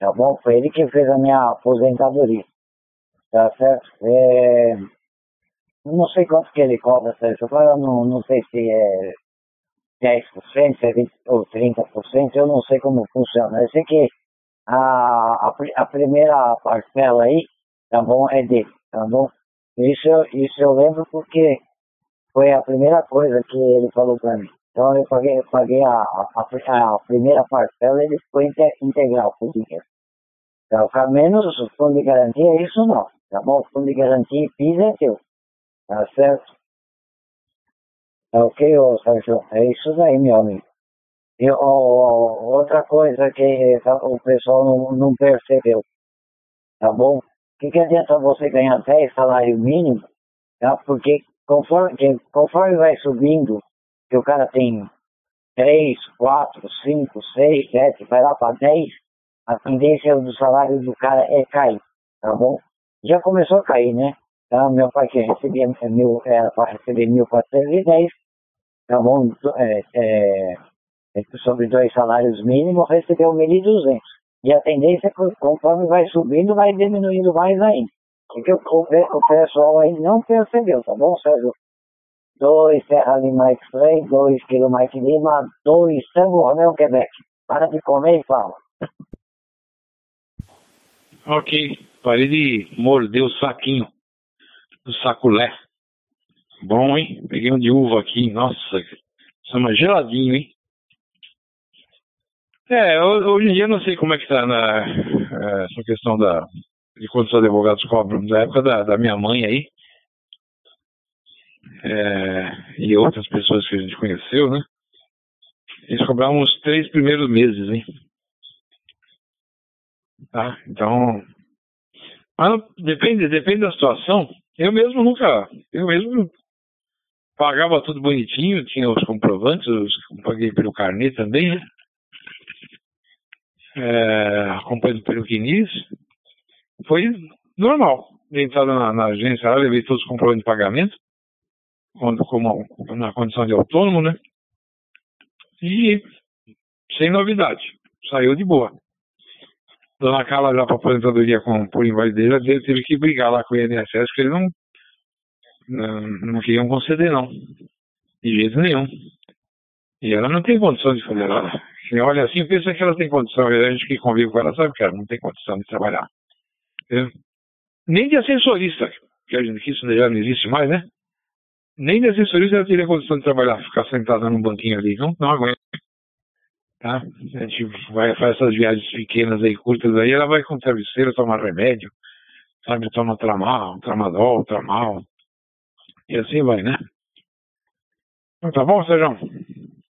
Speaker 4: Tá bom? Foi ele que fez a minha aposentadoria, tá certo? É, não sei quanto que ele cobra, Sérgio, eu não, não sei se é 10%, se é 20% ou 30%, eu não sei como funciona. Eu sei que a, a, a primeira parcela aí, tá bom, é dele, tá bom? Isso, isso eu lembro porque foi a primeira coisa que ele falou para mim. Então eu paguei, eu paguei a, a, a, primeira parcela, ele ficou integral com o dinheiro. Ficar menos o fundo de garantia, isso não. Tá bom? O fundo de garantia e PIS é teu. Tá certo? Tá ok, ô Sérgio? É isso daí, meu amigo. E ó, outra coisa que o pessoal não, não percebeu. Tá bom? O que, que adianta você ganhar 10 salário mínimo? Tá? Porque conforme, conforme vai subindo, que o cara tem 3, 4, 5, 6, 7, vai lá para 10, a tendência do salário do cara é cair, tá bom? Já começou a cair, né? Tá? Meu pai que recebia mil, era para receber 1.410, tá bom? É, é, é, sobre dois salários mínimos, recebeu 1.200. E a tendência é que conforme vai subindo, vai diminuindo mais ainda. Porque o, o, o pessoal aí não percebeu, tá bom, Sérgio? 2 Serra Lima X-Ray, 2 Kilo Mike Lima, 2 Tango Romeo Quebec. Para de comer e fala.
Speaker 2: Ok, parei de morder o saquinho do saculé. Bom, hein? Peguei um de uva aqui, nossa, isso é geladinho, hein? É, hoje em dia eu não sei como é que tá na, é, essa questão da, de quantos advogados cobram. Da época da, da minha mãe aí, é, e outras pessoas que a gente conheceu, né? Eles cobravam os três primeiros meses, hein? Tá? Então. Mas depende, depende da situação. Eu mesmo nunca. Eu mesmo pagava tudo bonitinho, tinha os comprovantes, os, paguei pelo carnê também, né? É, pelo Quinis. Foi normal. Entrada na, na agência lá, levei todos os comprovantes de pagamento, quando, como, na condição de autônomo, né? E sem novidade. Saiu de boa. Dona Carla já para aposentadoria com, por invalidez, teve teve que brigar lá com o INSS, porque eles não, não, não queriam conceder, não. De jeito nenhum. E ela não tem condição de fazer nada. Quem olha assim pensa que ela tem condição. A gente que convive com ela sabe que ela não tem condição de trabalhar. Nem de assessorista, que, a gente, que isso já não existe mais, né? Nem de assessorista ela teria condição de trabalhar, ficar sentada num banquinho ali. Não, não aguenta. Tá? A gente vai fazer essas viagens pequenas aí, curtas aí, ela vai com travesseiro, tomar remédio, sabe? Toma tramal, tramadol, tramal. E assim vai, né? Então, tá bom, Sérgio?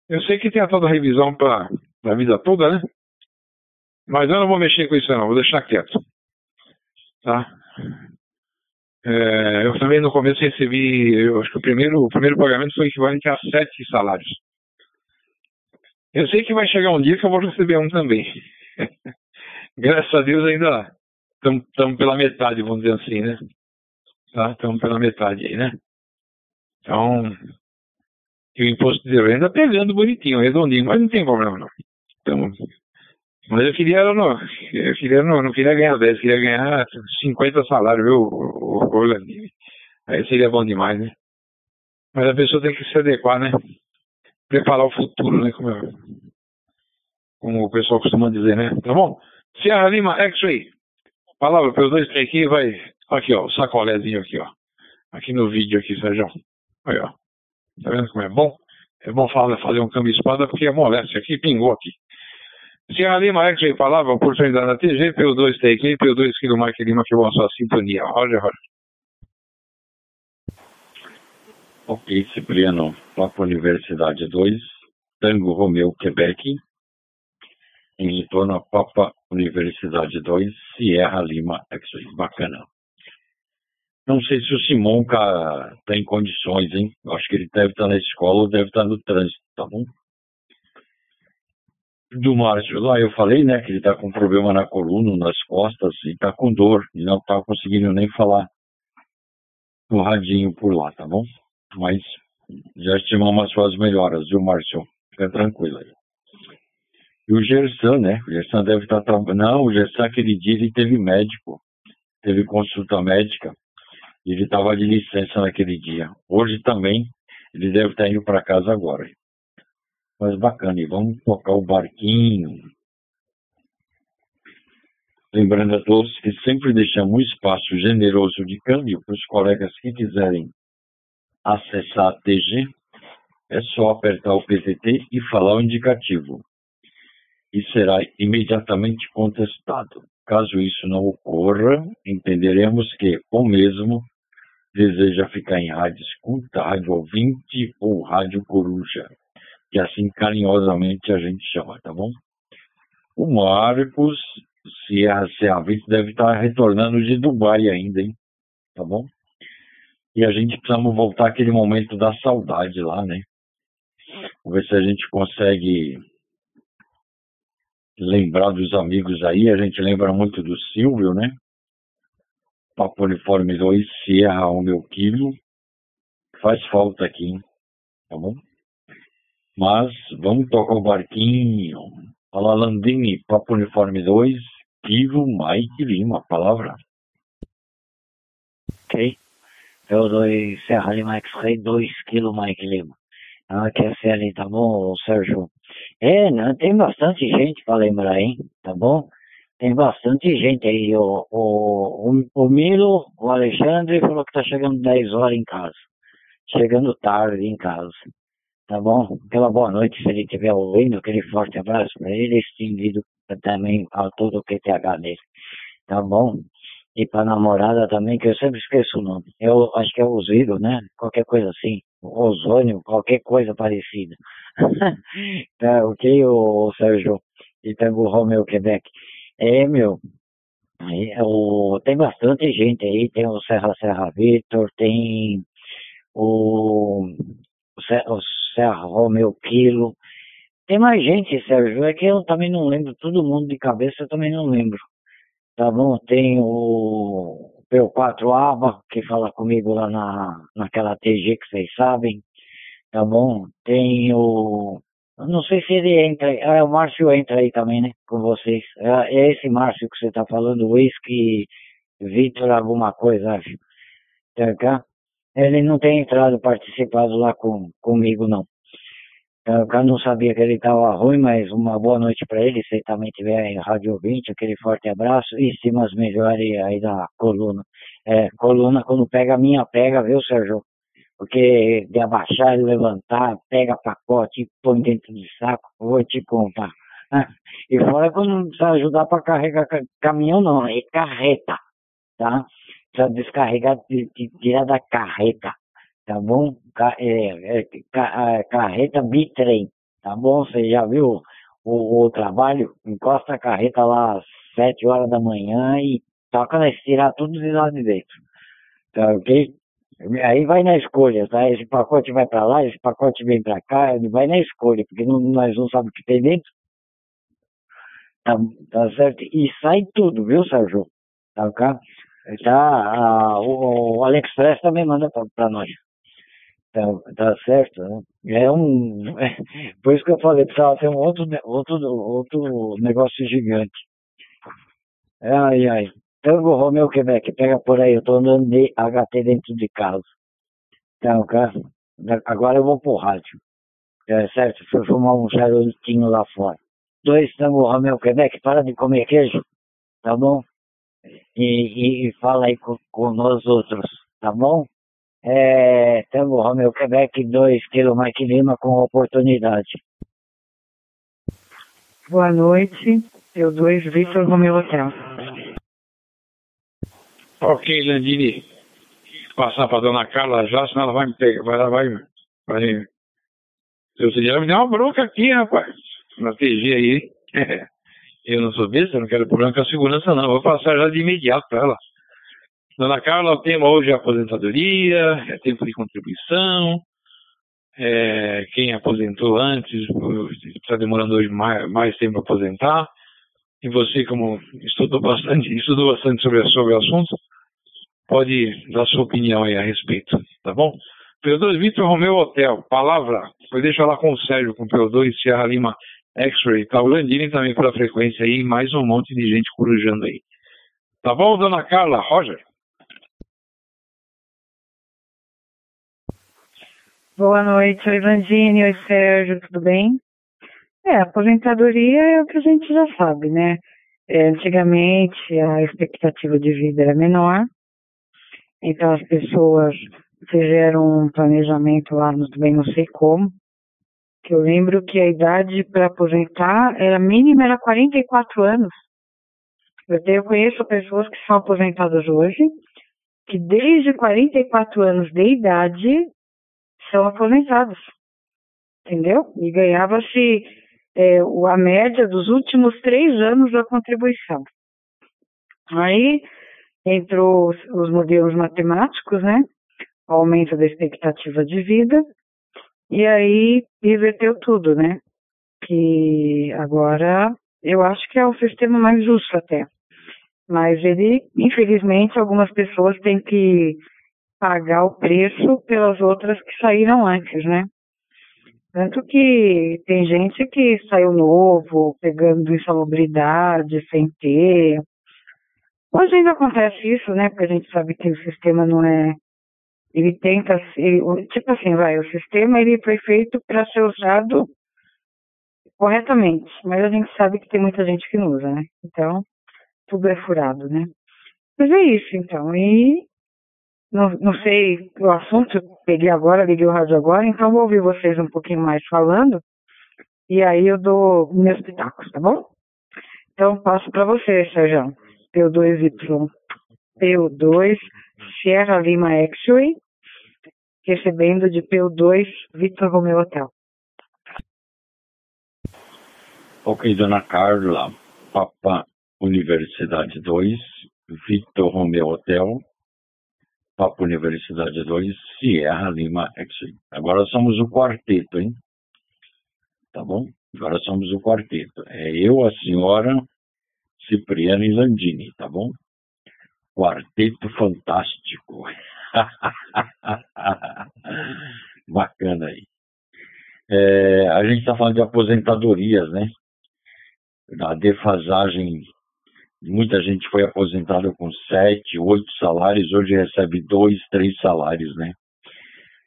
Speaker 2: Eu sei que tem a toda revisão para a vida toda, né? Mas eu não vou mexer com isso não, vou deixar quieto. Tá? É, eu também no começo recebi, eu acho que o primeiro, o primeiro pagamento foi equivalente a sete salários. Eu sei que vai chegar um dia que eu vou receber um também. <laughs> Graças a Deus ainda estamos pela metade, vamos dizer assim, né? Tá? Estamos pela metade aí, né? Então, e o imposto de renda pegando bonitinho, redondinho, mas não tem problema não. Então, mas eu queria, não, eu queria não, não queria ganhar 10, queria ganhar 50 salários, viu, o, o, o Aí seria bom demais, né? Mas a pessoa tem que se adequar, né? Preparar o futuro, né? Como, eu, como o pessoal costuma dizer, né? Tá bom? Sierra Lima X-Ray. Palavra pelos dois três aqui, vai. Aqui, ó, o sacolézinho aqui, ó. Aqui no vídeo aqui, Sérgio. Aí, ó. Tá vendo como é bom? É bom falar, fazer um câmbio espada porque amolece aqui, pingou aqui. Sierra Lima X-Ray, palavra, oportunidade na TG, P2 TQ, P2 Kilo Mike Lima, que bom sua sintonia. Roger, Roger.
Speaker 1: Ok, Cipriano, Papa Universidade 2, Tango Romeu, Quebec, em retorno a Papa Universidade 2, Sierra Lima, X-Ray. Bacana. Não sei se o Simonca tem condições, hein? Eu acho que ele deve estar na escola ou deve estar no trânsito, tá bom? Do Márcio, lá eu falei, né, que ele está com problema na coluna, nas costas, e está com dor, e não está conseguindo nem falar no radinho por lá, tá bom? Mas já estimamos as suas melhoras, viu, Márcio? Fica tranquilo aí. E o Gersan, né? O Gersan deve estar trabalhando. Não, o Gersan, aquele dia, ele teve médico, teve consulta médica, ele estava de licença naquele dia. Hoje também, ele deve estar indo para casa agora. Mas bacana, e vamos tocar o barquinho. Lembrando a todos que sempre deixamos um espaço generoso de câmbio para os colegas que quiserem acessar a TG, é só apertar o PTT e falar o indicativo. E será imediatamente contestado. Caso isso não ocorra, entenderemos que o mesmo deseja ficar em rádio escuta, rádio ouvinte ou rádio coruja, que assim carinhosamente a gente chama, tá bom? O Marcos, se a Serra Vinte, deve estar retornando de Dubai ainda, hein? Tá bom? E a gente precisamos voltar aquele momento da saudade lá, né? Vamos ver se a gente consegue lembrar dos amigos aí. A gente lembra muito do Silvio, né? Papo Uniforme 2, Sierra ao meu quilo. Faz falta aqui, hein? Tá bom? Mas vamos tocar o barquinho. Fala Landini, Papo Uniforme 2, Kilo Mike Lima, palavra.
Speaker 4: Ok. Eu Serra Lima X-Ray 2 kg Mike Lima. Ah, que é ali, tá bom, Sérgio? É, não, tem bastante gente pra lembrar, hein? Tá bom? Tem bastante gente aí. O, o, o, o Milo, o Alexandre falou que tá chegando 10 horas em casa. Chegando tarde em casa. Tá bom? Aquela boa noite, se ele estiver ouvindo, aquele forte abraço pra ele, estendido também a todo o QTH dele. Tá bom? E pra namorada também, que eu sempre esqueço o nome. Eu acho que é Osírio, né? Qualquer coisa assim. ozônio, qualquer coisa parecida. <laughs> tá, ok, o Sérgio? Itangu Romeu, Quebec. É, meu, é, o, tem bastante gente aí, tem o Serra Serra Vitor, tem o, o Serra Romeu Quilo, tem mais gente, Sérgio, é que eu também não lembro, todo mundo de cabeça eu também não lembro. Tá bom? Tem o P4 Aba, que fala comigo lá na, naquela TG que vocês sabem. Tá bom? Tem o. Não sei se ele entra. É, o Márcio entra aí também, né? Com vocês. É, é esse Márcio que você tá falando, Whisky Vitor alguma coisa, acho. Tá Ele não tem entrado, participado lá com, comigo, não. Eu não sabia que ele estava ruim, mas uma boa noite para ele, se ele também tiver em rádio ouvinte, aquele forte abraço e sim, mas melhore aí da coluna. É, coluna quando pega minha pega, viu, Sérgio? Porque de abaixar e levantar, pega pacote, põe dentro de saco, vou te contar. <laughs> E fora quando não precisa ajudar para carregar caminhão não, é carreta, tá? Precisa descarregar, tirar da carreta tá bom? É, é, carreta bitrem, tá bom? Você já viu o, o, trabalho? Encosta a carreta lá às sete horas da manhã e toca na tirar tudo de lá de dentro, tá ok? Aí vai na escolha, tá? Esse pacote vai para lá, esse pacote vem para cá, vai na escolha, porque não, nós não sabemos o que tem dentro. Tá, tá certo? E sai tudo, viu, Sérgio? Tá, ok? Tá, o, o AliExpress também manda para nós. Tá, tá certo, né? É um. É, por isso que eu falei, precisava ter um outro, outro, outro negócio gigante. Ai, ai. Tango Romeu Quebec, pega por aí, eu tô andando de HT dentro de casa. Então, cara, agora eu vou pro rádio. É certo, fui fumar um charutinho lá fora. Dois Tango Romeu Quebec, para de comer queijo, tá bom? E, e, e fala aí com, com nós outros, tá bom? É, Tango Romeo Quebec 2 kg Mike Lima com oportunidade.
Speaker 3: Boa noite, eu 2 Victor Romeo Hotel.
Speaker 2: Ok, Landini. Passar para dona Carla já, senão ela vai me pegar, vai, ela vai, vai. Seu senhor me deu uma bronca aqui, rapaz. Na TG aí. <laughs> eu não sou besta, não quero problema com a segurança, não. Vou passar já de imediato para ela. Dona Carla, o tema hoje é aposentadoria, é tempo de contribuição. É, quem aposentou antes está demorando hoje mais, mais tempo para aposentar. E você, como estudou bastante, estudou bastante sobre, sobre o assunto, pode dar sua opinião aí a respeito, tá bom? P2 Vitor Romeu Hotel, palavra, foi deixar lá com o Sérgio, com o P2 Sierra Lima X-Ray, tá o Landini também pela frequência aí, mais um monte de gente corujando aí. Tá bom, dona Carla? Roger?
Speaker 3: Boa noite, oi Vandine, oi Sérgio, tudo bem? É, aposentadoria é o que a gente já sabe, né? É, antigamente a expectativa de vida era menor, então as pessoas fizeram um planejamento lá, no, bem não sei como, que eu lembro que a idade para aposentar era mínima, era 44 anos. Eu, eu conheço pessoas que são aposentadas hoje, que desde 44 anos de idade são aposentados, entendeu? E ganhava-se é, a média dos últimos três anos da contribuição. Aí entrou os, os modelos matemáticos, né? Aumento da expectativa de vida, e aí inverteu tudo, né? Que agora eu acho que é o sistema mais justo até. Mas ele, infelizmente, algumas pessoas têm que pagar o preço pelas outras que saíram antes, né? Tanto que tem gente que saiu novo, pegando insalubridade, sem ter. Hoje ainda acontece isso, né? Porque a gente sabe que o sistema não é. Ele tenta. Ele, tipo assim, vai, o sistema ele foi feito para ser usado corretamente, mas a gente sabe que tem muita gente que não usa, né? Então, tudo é furado, né? Mas é isso, então. E não, não sei o assunto, peguei agora, liguei o rádio agora, então vou ouvir vocês um pouquinho mais falando e aí eu dou meus pitacos, tá bom? Então passo para você, Sérgio. P2Y, P2, Sierra Lima X-Ray, recebendo de PU2 Victor Romeo Hotel.
Speaker 1: Ok, dona Carla, Papa Universidade 2, Victor Romeo Hotel, Papa Universidade 2, Sierra Lima X. Agora somos o quarteto, hein? Tá bom? Agora somos o quarteto. É eu, a senhora, Cipriano e Landini, tá bom? Quarteto fantástico. <laughs> Bacana aí. É, a gente está falando de aposentadorias, né? A defasagem, muita gente foi aposentada com sete, oito salários, hoje recebe dois, três salários, né?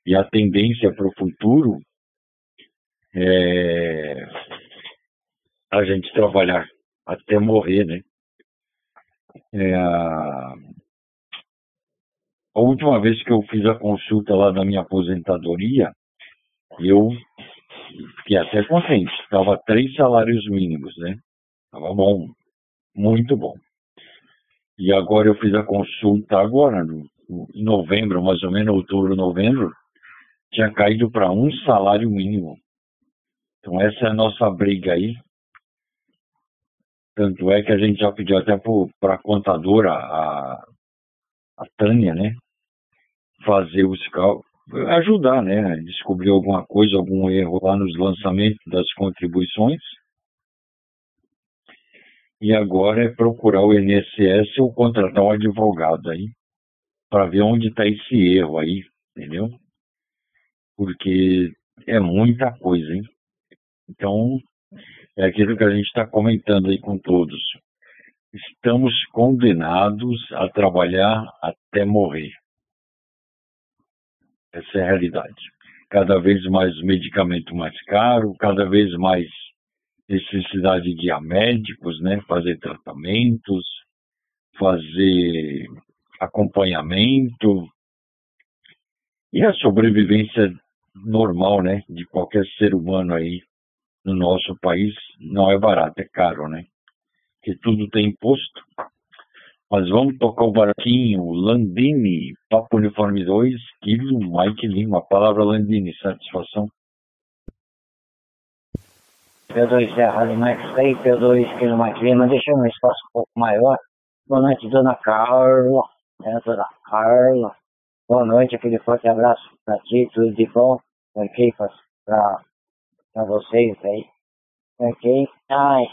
Speaker 1: E a tendência para o futuro é a gente trabalhar até morrer, né? É, a... a última vez que eu fiz a consulta lá da minha aposentadoria, eu fiquei até contente. Estava três salários mínimos, né? Estava bom, muito bom. E agora eu fiz a consulta agora, no, em novembro, mais ou menos, outubro, novembro, tinha caído para um salário mínimo. Então essa é a nossa briga aí. Tanto é que a gente já pediu até para a contadora, a, Tânia, né? Fazer os cálculos, ajudar, né? Descobrir alguma coisa, algum erro lá nos lançamentos das contribuições. E agora é procurar o INSS ou contratar um advogado aí para ver onde está esse erro aí, entendeu? Porque é muita coisa, hein? Então, é aquilo que a gente está comentando aí com todos. Estamos condenados a trabalhar até morrer. Essa é a realidade. Cada vez mais medicamento mais caro, cada vez mais necessidade de ir a médicos, né? Fazer tratamentos, fazer acompanhamento. E a sobrevivência normal, né? De qualquer ser humano aí no nosso país não é barato, é caro, né? Porque tudo tem imposto. Mas vamos tocar o baratinho, Landini, Papo Uniforme 2, Kilo, Mike Lima. Palavra Landini, satisfação.
Speaker 4: P2 Serra Lima X-Ray, P2 Kilo Mike Lima, deixa um espaço um pouco maior. Boa noite, dona Carla. É, dona Carla. Boa noite, aquele forte abraço pra ti, tudo de bom. Ok, pra vocês aí. Ok? Ai,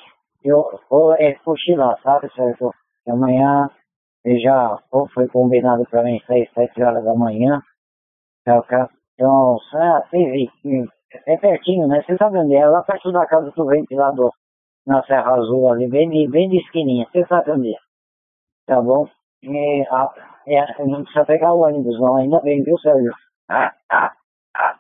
Speaker 4: eu vou é, cochilar, sabe, Sérgio? Que amanhã já foi combinado pra mim seis, sete horas da manhã. Então, ah, teve, é pertinho, né? Você sabe onde é? Lá perto da casa do ventilador, na Serra Azul ali, bem de, bem de esquininha. Você sabe onde é? Tá bom? E, a, é, não precisa pegar o ônibus não, ainda bem, viu, Sérgio? Ah, ah, ah.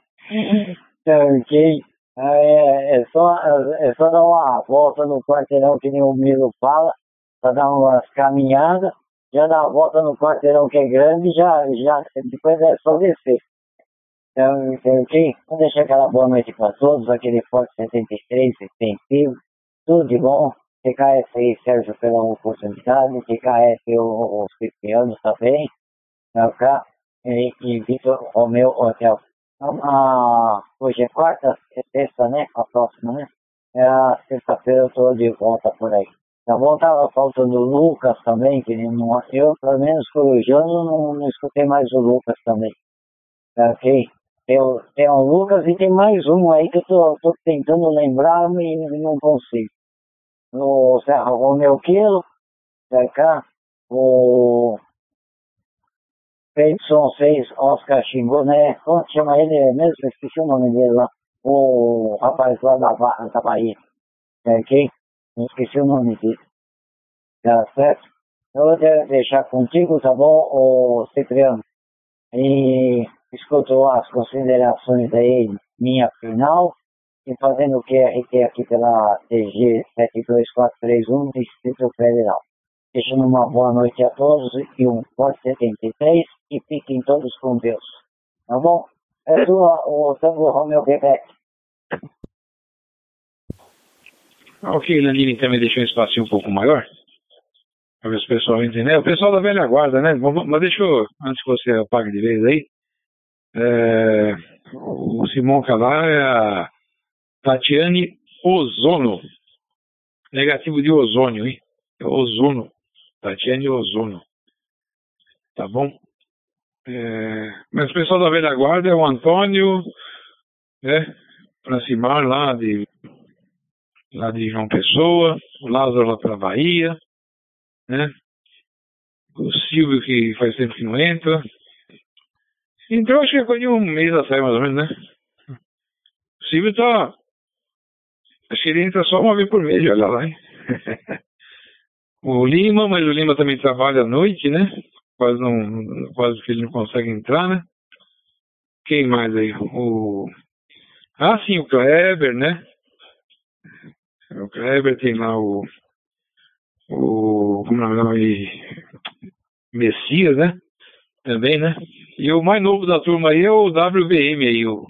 Speaker 4: ok. É, é, só, é só dar uma volta no quarteirão que nem o Milo fala, para dar umas caminhadas, já dá uma volta no quarteirão que é grande, já, já depois é só descer. Então, ok? Vou deixar aquela boa noite para todos, aquele Forte 73, extensivo, tudo de bom. TKS aí, Sérgio, pela oportunidade, TKS os Cipriano também, tá, e, e Vitor Romeu Hotel. Ah, hoje é quarta, é sexta, né? A próxima, né? É sexta-feira eu tô de volta por aí. Tá bom? Tava faltando o Lucas também, que não, eu, pelo menos corujando, não, não escutei mais o Lucas também. Tá ok? Tem, tem o Lucas e tem mais um aí que eu tô, tô tentando lembrar e não consigo. O Serra Romeu Quilo, cá, o Peidson 6, Oscar xingou, né? Como chama ele mesmo? Esqueci o nome dele lá. O rapaz lá da, da Bahia. É, quem? Esqueci o nome dele. Tá certo? Eu vou deixar contigo, tá bom, o Cipriano? E escutou as considerações aí, minha final, e fazendo o QRT aqui pela TG 72431, Distrito Federal. Desejando uma boa noite a todos e um forte 73 e fiquem todos com Deus. Tá bom? É sua, o Tango Romeo Quebec.
Speaker 2: Ok, Lanini também deixou um espacinho um pouco maior. Para ver se o pessoal entender. O pessoal da velha guarda, né? Mas deixa eu, antes que você apague de vez aí, É, o Simonca lá é a Tatiane Ozono. Negativo de ozônio, hein? É ozono. Tatiane Ozono. Tá bom? É, mas o pessoal da velha guarda é o Antônio, né? Francimar lá de, lá de João Pessoa, o Lázaro lá pela Bahia, né? O Silvio que faz tempo que não entra. Então acho que é de um mês atrás mais ou menos, né? O Silvio tá. Acho que ele entra só uma vez por mês, olha lá, hein? o Lima, mas o Lima também trabalha à noite, né? Quase não. Quase que ele não consegue entrar, né? Quem mais aí? O. Ah, sim, o Kleber, né? O Kleber tem lá o. O. Como é o nome? Messias, né? Também, né? E o mais novo da turma aí é o WVM aí, o,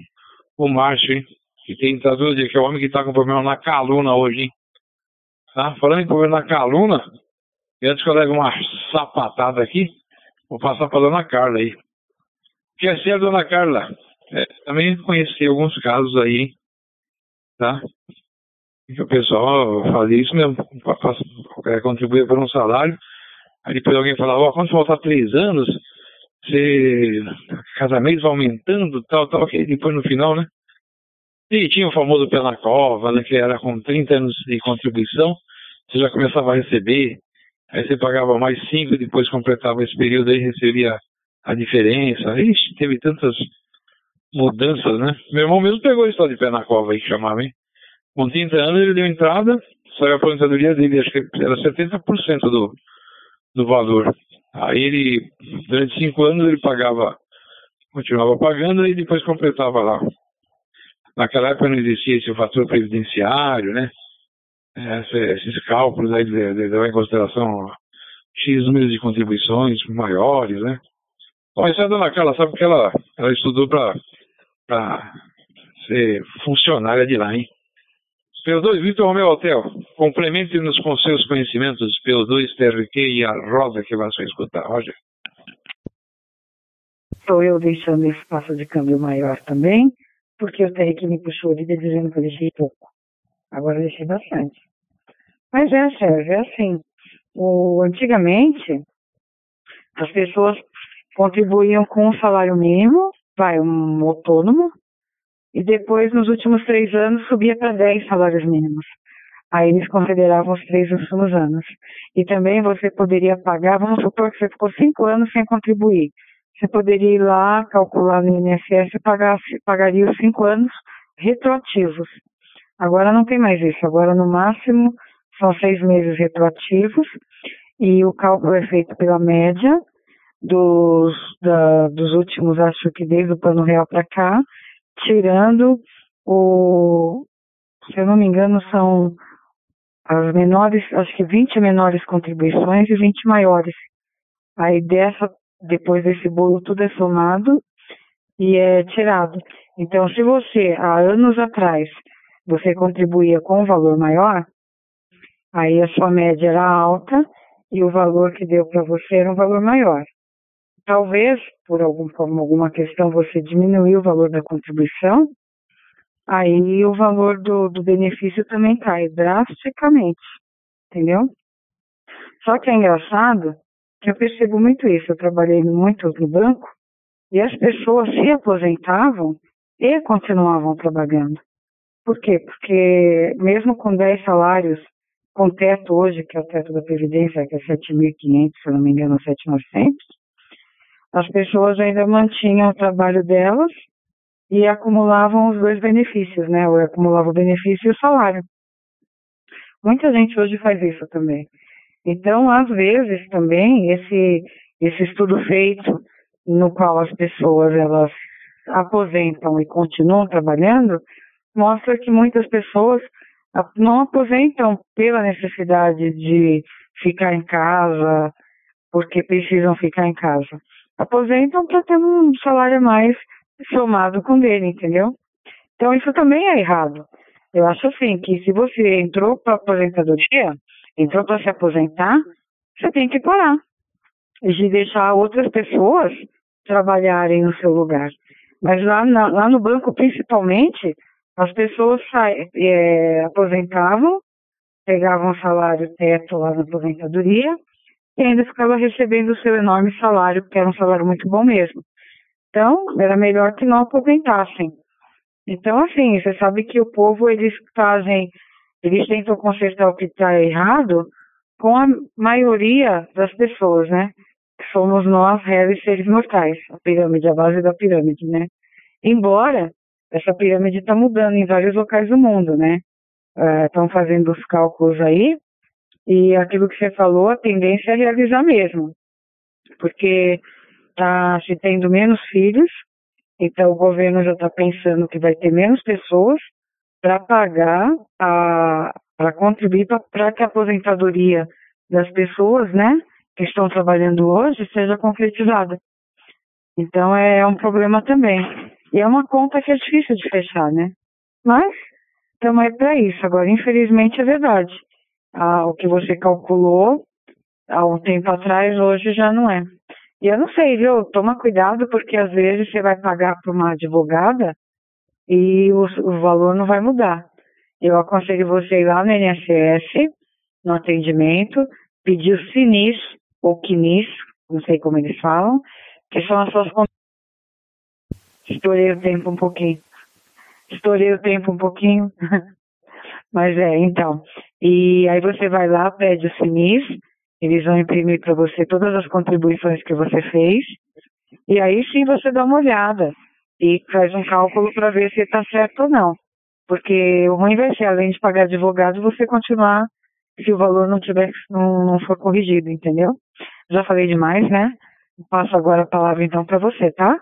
Speaker 2: o Márcio, hein? Que tem todo dia, que é o homem que tá com problema na caluna hoje, hein? Tá? Falando em problema na caluna, antes que eu leve uma sapatada aqui, vou passar pra dona Carla aí. Que é ser dona Carla. É, também conheci alguns casos aí, tá? Que o pessoal fazia isso mesmo, é, contribuía por um salário, aí depois alguém falava, ó, quando faltar três anos, você, casamento vai aumentando, tal, tal, que depois no final, né? E tinha o famoso pé na cova, né, que era com 30 anos de contribuição, você já começava a receber, aí você pagava mais 5, depois completava esse período aí recebia a diferença. Ixi, teve tantas mudanças, né? Meu irmão mesmo pegou isso de pé na cova aí que chamava, hein? Com 30 anos ele deu entrada, saiu a aposentadoria dele, acho que era 70% do, do valor. Aí ele, durante cinco anos, ele pagava, continuava pagando e depois completava lá. Naquela época não existia esse fator previdenciário, né? Esse, esses cálculos aí levar em consideração X números de contribuições maiores, né? Bom, isso é a dona Carla, sabe que ela, ela estudou para ser funcionária de lá, hein? PO2, Vitor Romeu Hotel, complemente-nos com seus conhecimentos, PO2, TRQ e a roda que você escutar. Roger.
Speaker 3: Estou eu deixando espaço de câmbio maior também, porque o TRQ me puxou a vida dizendo que eu deixei pouco. Agora eu deixei bastante. Mas é, Sérgio, é assim. O, antigamente, as pessoas contribuíam com o salário mínimo, vai, um autônomo, e depois, nos últimos três anos, subia para 10 salários mínimos. Aí eles consideravam os três últimos anos. E também você poderia pagar, vamos supor que você ficou cinco anos sem contribuir. Você poderia ir lá, calcular no INSS e pagar, pagaria os cinco anos retroativos. Agora não tem mais isso. Agora, no máximo, são seis meses retroativos e o cálculo é feito pela média dos, da, dos últimos, acho que desde o plano real para cá, tirando o, se eu não me engano, são as menores, acho que 20 menores contribuições e 20 maiores. Aí dessa, depois desse bolo, tudo é somado e é tirado. Então, se você, há anos atrás, você contribuía com um valor maior, aí a sua média era alta e o valor que deu para você era um valor maior. Talvez, por algum, alguma questão, você diminuiu o valor da contribuição, aí o valor do, do benefício também cai drasticamente, entendeu? Só que é engraçado que eu percebo muito isso. Eu trabalhei muito no banco e as pessoas se aposentavam e continuavam trabalhando. Por quê? Porque mesmo com 10 salários, com teto hoje, que é o teto da Previdência, que é 7.500, se não me engano, 7.900, as pessoas ainda mantinham o trabalho delas e acumulavam os dois benefícios, né? Ou acumulava o benefício e o salário. Muita gente hoje faz isso também. Então, às vezes também esse esse estudo feito no qual as pessoas elas aposentam e continuam trabalhando mostra que muitas pessoas não aposentam pela necessidade de ficar em casa porque precisam ficar em casa aposentam para ter um salário mais somado com dele, entendeu? Então isso também é errado. Eu acho assim que se você entrou para aposentadoria, entrou para se aposentar, você tem que parar de deixar outras pessoas trabalharem no seu lugar. Mas lá, na, lá no banco, principalmente, as pessoas é, aposentavam, pegavam salário teto lá na aposentadoria e ainda ficava recebendo o seu enorme salário, que era um salário muito bom mesmo. Então, era melhor que não aposentassem. Então, assim, você sabe que o povo, eles fazem, eles tentam consertar o que está errado com a maioria das pessoas, né? Somos nós, réis seres mortais, a pirâmide, a base da pirâmide, né? Embora essa pirâmide está mudando em vários locais do mundo, né? Estão uh, fazendo os cálculos aí e aquilo que você falou, a tendência é realizar mesmo, porque está se tendo menos filhos, então o governo já está pensando que vai ter menos pessoas para pagar, para contribuir para que a aposentadoria das pessoas, né, que estão trabalhando hoje seja concretizada. Então é um problema também. E é uma conta que é difícil de fechar, né? Mas estamos aí para isso. Agora, infelizmente, é verdade. Ah, o que você calculou há um tempo atrás, hoje já não é. E eu não sei, viu? Toma cuidado, porque às vezes você vai pagar para uma advogada e o, o valor não vai mudar. Eu aconselho você ir lá no NSS, no atendimento, pedir o CINIS ou QNIS, não sei como eles falam, que são as suas Estourei o tempo um pouquinho. Estourei o tempo um pouquinho. <laughs> Mas é, então. E aí você vai lá, pede o CINIS, eles vão imprimir para você todas as contribuições que você fez. E aí sim você dá uma olhada e faz um cálculo para ver se está certo ou não. Porque o ruim vai ser, além de pagar advogado, você continuar se o valor não tiver, não, não for corrigido, entendeu? Já falei demais, né? Passo agora a palavra então para você, tá?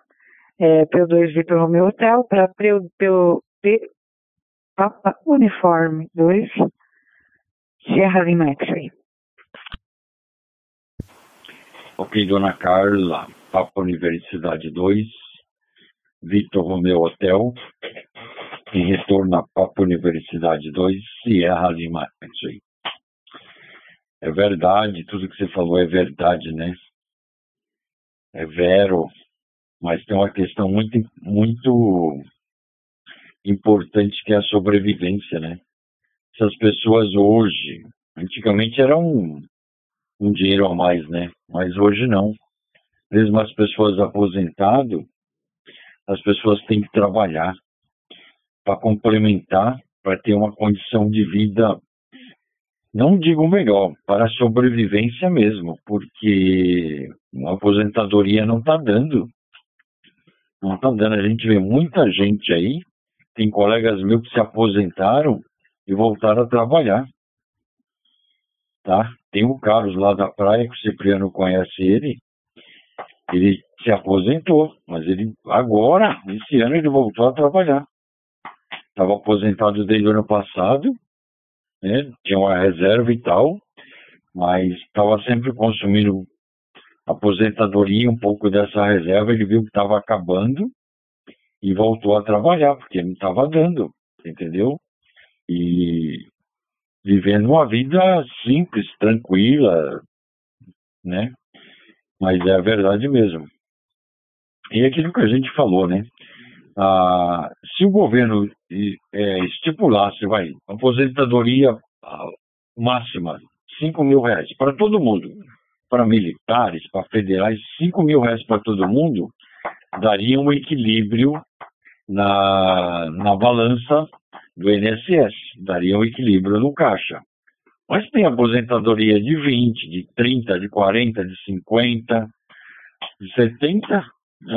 Speaker 3: é, P2 Vitor Romeo Hotel para pelo P, Papa Uniforme 2 Sierra Lima X-Ray.
Speaker 1: Ok, dona Carla, Papa Universidade 2, Vitor Romeo Hotel, em retorno a Papa Universidade 2, Sierra Lima X-Ray. É verdade, tudo que você falou é verdade, né? É vero, mas tem uma questão muito, muito importante que é a sobrevivência, né? Essas pessoas hoje, antigamente era um, um dinheiro a mais, né? Mas hoje não. Mesmo as pessoas aposentado, as pessoas têm que trabalhar para complementar, para ter uma condição de vida, não digo melhor, para a sobrevivência mesmo, porque a aposentadoria não está dando. Não está dando. A gente vê muita gente aí, tem colegas meus que se aposentaram e voltaram a trabalhar. Tá? Tem o Carlos lá da praia, que o Cipriano conhece ele. Ele se aposentou, mas ele agora, esse ano, ele voltou a trabalhar. Estava aposentado desde o ano passado, né? tinha uma reserva e tal, mas estava sempre consumindo aposentadoria, um pouco dessa reserva, ele viu que estava acabando e voltou a trabalhar, porque não estava dando, entendeu? E vivendo uma vida simples, tranquila, né? Mas é a verdade mesmo. E é aquilo que a gente falou, né? Ah, se o governo é, estipulasse, vai, aposentadoria máxima, 5 mil reais para todo mundo, para militares, para federais, 5 mil reais para todo mundo, daria um equilíbrio na, na balança do INSS, daria um equilíbrio no caixa. Mas tem aposentadoria de 20, de 30, de 40, de 50, de 70.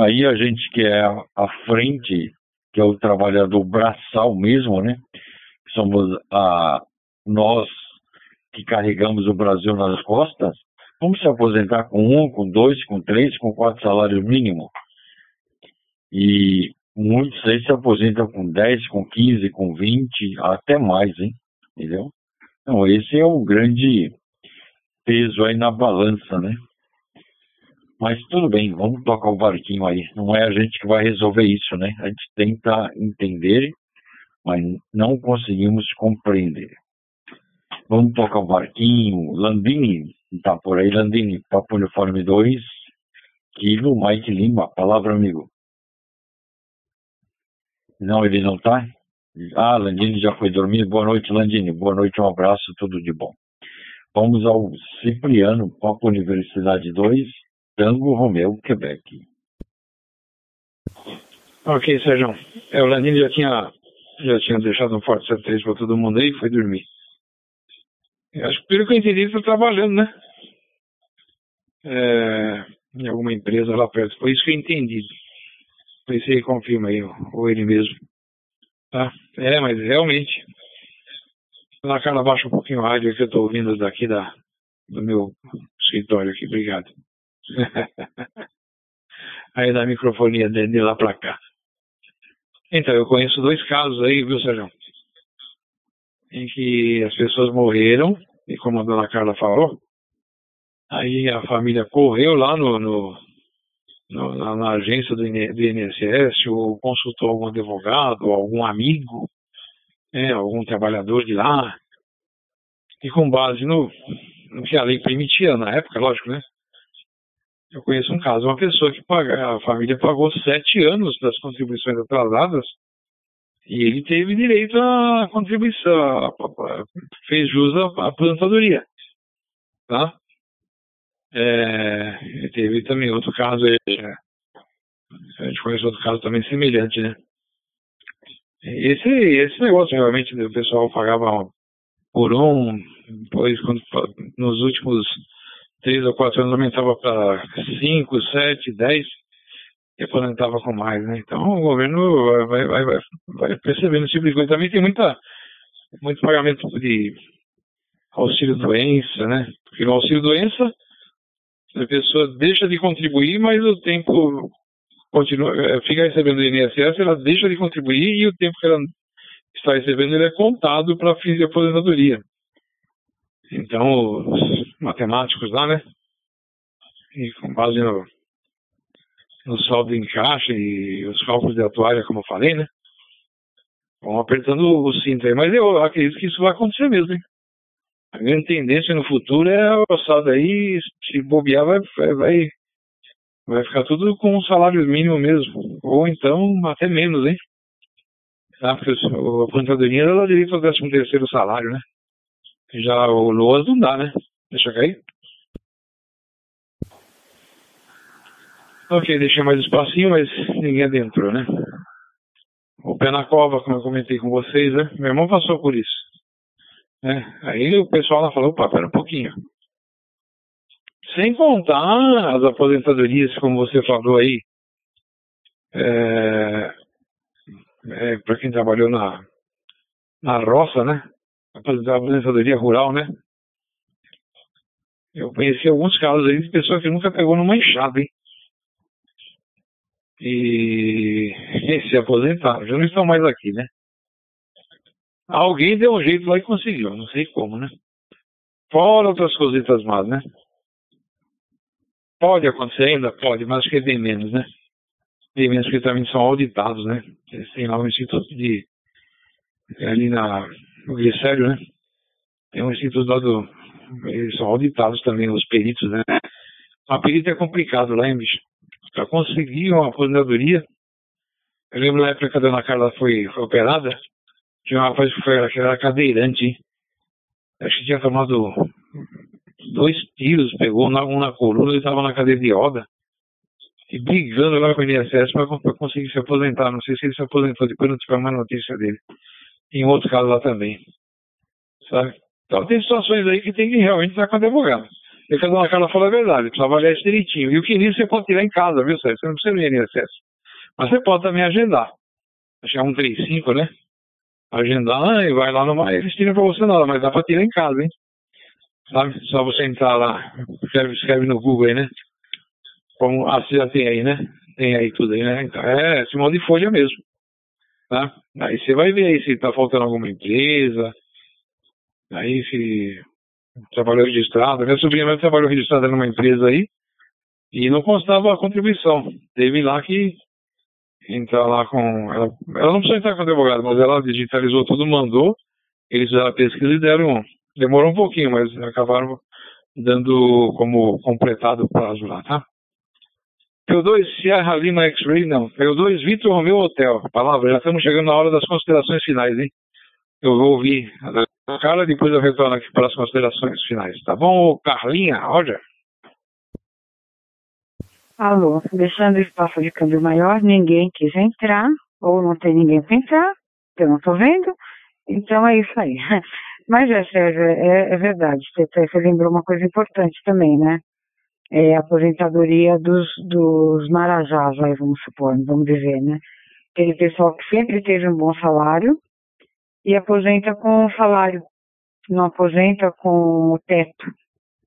Speaker 1: Aí a gente que é a frente, que é o trabalhador braçal mesmo, né? Somos a, nós que carregamos o Brasil nas costas, Vamos se aposentar com um, com dois, com três, com quatro salários mínimos. E muitos aí se aposentam com 10, com 15, com 20, até mais, hein? Entendeu? Então, esse é o grande peso aí na balança, né? Mas tudo bem, vamos tocar o barquinho aí. Não é a gente que vai resolver isso, né? A gente tenta entender, mas não conseguimos compreender. Vamos tocar o barquinho. Landini, tá por aí, Landini, Papo Uniforme 2, Kilo, Mike Lima, palavra amigo. Não, ele não tá? Ah, Landini já foi dormir. Boa noite, Landini. Boa noite, um abraço, tudo de bom. Vamos ao Cipriano, Papa Universidade 2, Tango Romeu, Quebec.
Speaker 2: Ok, Sérgio. É, o Landini já tinha, já tinha deixado um forte 73 para todo mundo aí e foi dormir. Eu acho que pelo que eu entendi, ele está trabalhando, né? É, em alguma empresa lá perto. Foi isso que eu entendi. Isso aí confirma aí, ou ele mesmo. Tá? É, mas realmente. Na cara baixa um pouquinho o rádio que eu estou ouvindo daqui da, do meu escritório aqui. Obrigado. <laughs> aí da microfonia de, de lá para cá. Então, eu conheço dois casos aí, viu, Sérgio? Em que as pessoas morreram, e como a dona Carla falou, aí a família correu lá no, no, no na, na, agência do, do INSS, ou consultou algum advogado, algum amigo, né, algum trabalhador de lá, e com base no, no que a lei permitia na época, lógico, né? Eu conheço um caso, uma pessoa que paga, a família pagou sete anos das contribuições atrasadas e ele teve direito à contribuição, fez jus à aposentadoria, tá? É, teve também outro caso, é, a gente conhece outro caso também semelhante, né? Esse, esse negócio realmente o pessoal pagava por um, depois quando, nos últimos três ou quatro anos aumentava para cinco, sete, dez e aposentava com mais, né? Então o governo vai, vai, vai, vai percebendo esse tipo de coisa. Também tem muita, muito pagamento de auxílio doença, né? Porque no auxílio doença a pessoa deixa de contribuir, mas o tempo continua, eh, fica recebendo o INSS, ela deixa de contribuir e o tempo que ela está recebendo ele é contado para fins de aposentadoria. Então, os matemáticos lá, né? E com base no, no saldo em caixa e os cálculos de atuária, como eu falei, né? Vão apertando o cinto aí. Mas eu acredito que isso vai acontecer mesmo, hein? A grande tendência no futuro é a roçada aí, se bobear, vai, vai, vai ficar tudo com um salário mínimo mesmo. Ou então até menos, hein? Tá? Porque a aposentadoria ela direito ao 13 terceiro salário, né? Já o Loas não dá, né? Deixa eu cair. Ok, deixei mais espacinho, mas ninguém adentrou, né? O pé na cova, como eu comentei com vocês, né? Meu irmão passou por isso. Né? Aí o pessoal lá falou, opa, pera um pouquinho. Sem contar as aposentadorias, como você falou aí, é, é, para quem trabalhou na, na roça, né? Aposentadoria rural, né? Eu conheci alguns casos aí de pessoas que nunca pegou numa enxada, hein? E, e <laughs> se aposentaram, já não estão mais aqui, né? Alguém deu um jeito lá e conseguiu, não sei como, né? Fora outras cositas más, né? Pode acontecer ainda? Pode, mas acho que é bem menos, né? Bem menos que também são auditados, né? Têm lá um instituto de. ali na, no Glicério, né? Tem um instituto lá do. Eles são auditados também, os peritos, né? A perita é complicado lá, hein, bicho? Para conseguir uma aposentadoria. Eu lembro na época que a dona Carla foi operada, tinha uma rapaz que foi, que era cadeirante? Acho que tinha tomado dois tiros, pegou um na coluna, ele estava na cadeira de roda. E brigando lá com o INSS para conseguir se aposentar. Não sei se ele se aposentou, depois não tive mais notícia dele. Em outro caso lá também. Sabe? Então tem situações aí que tem que realmente estar com advogado. E cada uma cara fala a verdade, precisa avaliar isso direitinho. E o que nisso você pode tirar em casa, viu, Sérgio? Você não precisa ir no INSS. Mas você pode também agendar. Acho que é 135, né? Agendar e vai lá numa. Eles tiram pra você nada, mas dá pra tirar em casa, hein? Sabe? Só você entrar lá, escreve, escreve no Google aí, né? Como ah, você já tem aí, né? Tem aí tudo aí, né? Então, é esse de folha mesmo. Tá? Aí você vai ver aí se tá faltando alguma empresa. Aí se trabalhou registrado. Minha sobrinha mesmo trabalhou registrada numa empresa aí e não constava a contribuição. Teve lá que entrar lá com. Ela, ela não precisa entrar com advogado, mas ela digitalizou tudo, mandou. Eles fizeram a pesquisa e deram. Demorou um pouquinho, mas acabaram dando como completado o prazo lá, tá? P2 Sierra Lima X-Ray, não. P2 Vitor Romeo Hotel. Palavra, já estamos chegando na hora das considerações finais, hein? Eu vou ouvir a cara, depois eu retorno aqui para as considerações finais. Tá bom, Carlinha? Roger?
Speaker 3: Alô, deixando o espaço de câmbio maior, ninguém quis entrar, ou não tem ninguém para entrar, eu não estou vendo, então é isso aí. <laughs> Mas é, Sérgio, é, é verdade, você, você lembrou uma coisa importante também, né? É a aposentadoria dos, dos marajás, aí, vamos supor, vamos dizer, né? Aquele pessoal que sempre teve um bom salário e aposenta com o salário, não aposenta com o teto,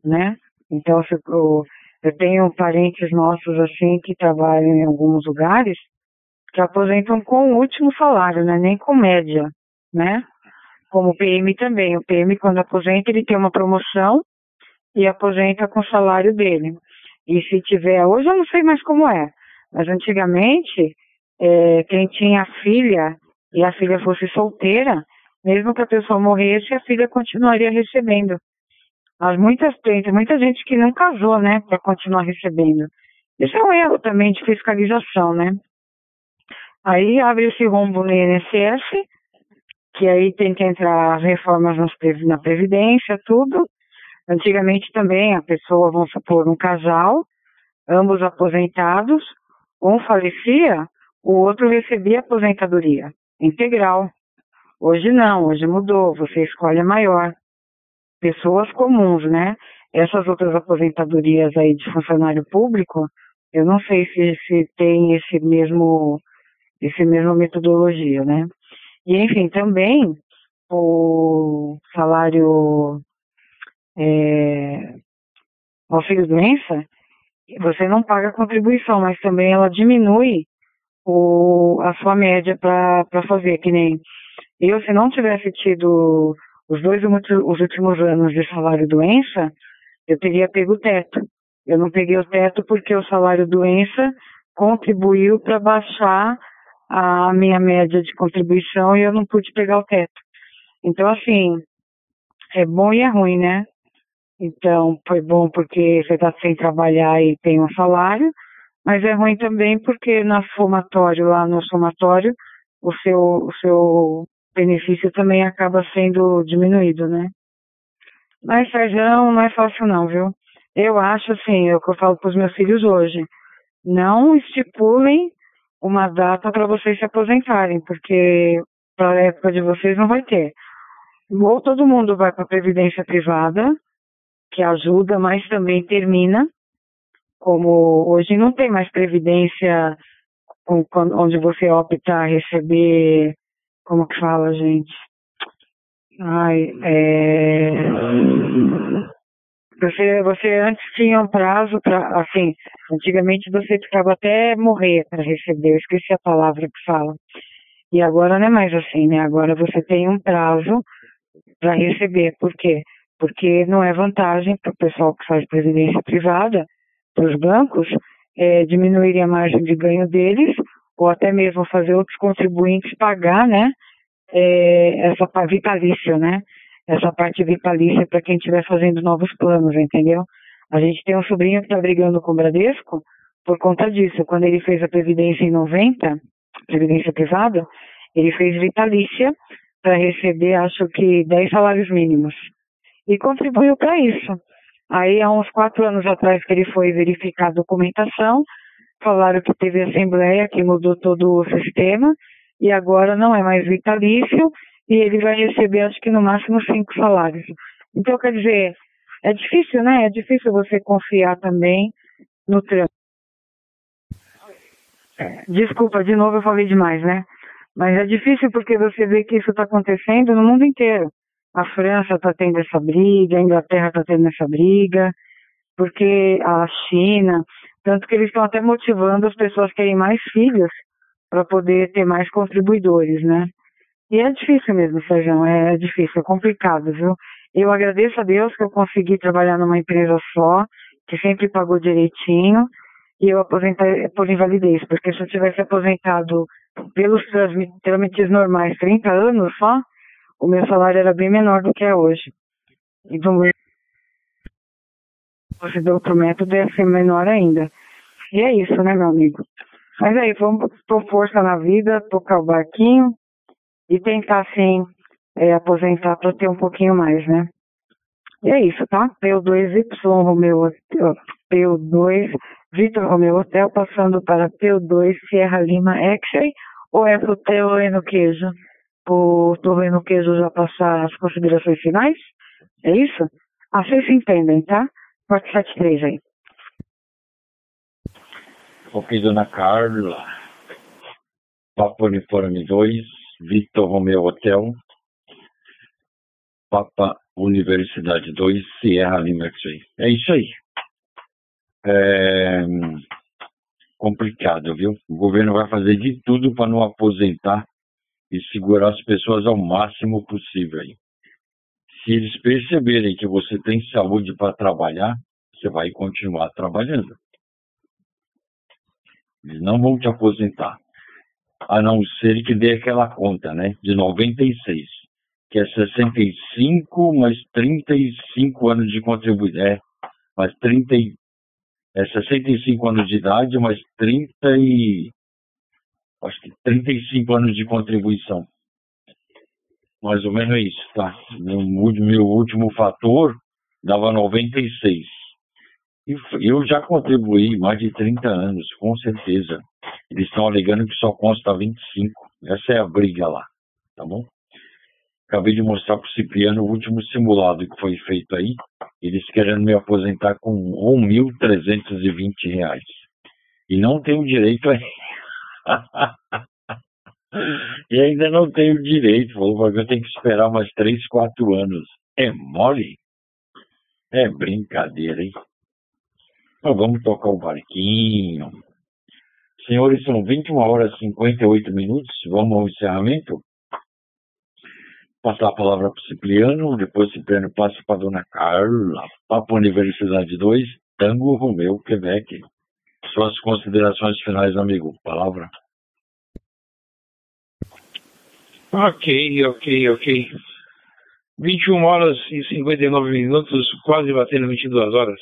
Speaker 3: né? Então, eu, eu tenho parentes nossos assim que trabalham em alguns lugares que aposentam com o último salário, né? Nem com média, né? Como o PM também. O PM, quando aposenta, ele tem uma promoção e aposenta com o salário dele. E se tiver, hoje eu não sei mais como é, mas antigamente, é, quem tinha filha e a filha fosse solteira, mesmo que a pessoa morresse, a filha continuaria recebendo. Muitas tem, muita gente que não casou, né, para continuar recebendo. Isso é um erro também de fiscalização, né? Aí abre esse rombo no INSS, que aí tem que entrar as reformas na Previdência, tudo. Antigamente também a pessoa, vamos supor, um casal, ambos aposentados, um falecia, o outro recebia aposentadoria integral. Hoje não, hoje mudou, você escolhe a maior. Pessoas comuns, né? Essas outras aposentadorias aí de funcionário público, eu não sei se, se tem esse mesmo, esse mesmo metodologia, né? E enfim, também o salário é, auxílio doença, você não paga contribuição, mas também ela diminui o, a sua média para fazer, que nem eu, se não tivesse tido os dois os últimos anos de salário doença, eu teria pego o teto. Eu não peguei o teto porque o salário doença contribuiu para baixar a minha média de contribuição e eu não pude pegar o teto. Então, assim, é bom e é ruim, né? Então, foi bom porque você está sem trabalhar e tem um salário, mas é ruim também porque na somatório, lá no somatório, o seu, o seu benefício também acaba sendo diminuído, né? Mas, Sérgio, não é fácil não, viu? Eu acho, assim, é o que eu falo para os meus filhos hoje, não estipulem uma data para vocês se aposentarem, porque para a época de vocês não vai ter. Ou todo mundo vai para a previdência privada, que ajuda, mas também termina. Como hoje não tem mais previdência onde você opta a receber, como que fala, gente? Ai, é... Você, você antes tinha um prazo para, assim, antigamente você ficava até morrer para receber, eu esqueci a palavra que fala. E agora não é mais assim, né? Agora você tem um prazo para receber. Por quê? porque não é vantagem para o pessoal que faz previdência privada, para os bancos, é, diminuir a margem de ganho deles, ou até mesmo fazer outros contribuintes pagar, né, é, essa vitalícia, né, essa parte vitalícia para quem estiver fazendo novos planos, entendeu? A gente tem um sobrinho que está brigando com o Bradesco por conta disso. Quando ele fez a previdência em 90, previdência privada, ele fez vitalícia para receber, acho que, 10 salários mínimos e contribuiu para isso. Aí, há uns quatro anos atrás que ele foi verificar a documentação, falaram que teve assembleia, que mudou todo o sistema, e agora não é mais vitalício, e ele vai receber, acho que no máximo, cinco salários. Então, quer dizer, é difícil, né? É difícil você confiar também no trânsito. É, desculpa, de novo eu falei demais, né? Mas é difícil porque você vê que isso está acontecendo no mundo inteiro. A França está tendo essa briga, a Inglaterra está tendo essa briga, porque a China, tanto que eles estão até motivando as pessoas que terem mais filhos para poder ter mais contribuidores, né? E é difícil mesmo, Sérgio, é difícil, é complicado, viu? Eu agradeço a Deus que eu consegui trabalhar numa empresa só, que sempre pagou direitinho, e eu aposentei por invalidez, porque se eu tivesse aposentado pelos trâmites normais 30 anos só, o meu salário era bem menor do que é hoje. E do meu você deu pro método ia ser menor ainda. E é isso, né, meu amigo? Mas aí, vamos pôr força na vida, tocar o barquinho e tentar, sim, é, aposentar para ter um pouquinho mais, né? E é isso, tá? P2Y Romeu P2 Vitor Romeu Hotel, passando para P2 Sierra Lima X-Ray, ou é pro Teu no queijo? Pro Teu no queijo já passar as considerações finais? É isso? Ah, vocês entendem, tá? 473 aí.
Speaker 1: Ok, dona Carla. Papa Uniforme 2, Vitor Romeu Hotel, Papa Universidade 2, Sierra Lima X-Ray. É isso aí. É complicado, viu? O governo vai fazer de tudo para não aposentar e segurar as pessoas ao máximo possível aí. Se eles perceberem que você tem saúde para trabalhar, você vai continuar trabalhando. Eles não vão te aposentar. A não ser que dê aquela conta, né? De 96, que é 65 mais 35 anos de contribuição. É, mais 30 é 65 anos de idade, mais 30 e acho que 35 anos de contribuição. Mais ou menos isso, tá? Meu último fator dava 96. Eu já contribuí mais de 30 anos, com certeza. Eles estão alegando que só consta 25. Essa é a briga lá, tá bom? Acabei de mostrar para o Cipriano o último simulado que foi feito aí. Eles querendo me aposentar com R$ 1.320. E não tenho direito a. <laughs> e ainda não tenho direito. Falou, eu tenho que esperar mais 3, 4 anos. É mole? É brincadeira, hein? Então vamos tocar o barquinho. Senhores, são 21 horas e 58 minutos. Vamos ao encerramento? Passar a palavra para o Cipriano, depois o Cipriano passa para a dona Carla. Papo Universidade 2, Tango Romeu, Quebec. Suas considerações finais, amigo. Palavra.
Speaker 2: Ok, ok, ok. 21 horas e 59 minutos, quase batendo 22 horas.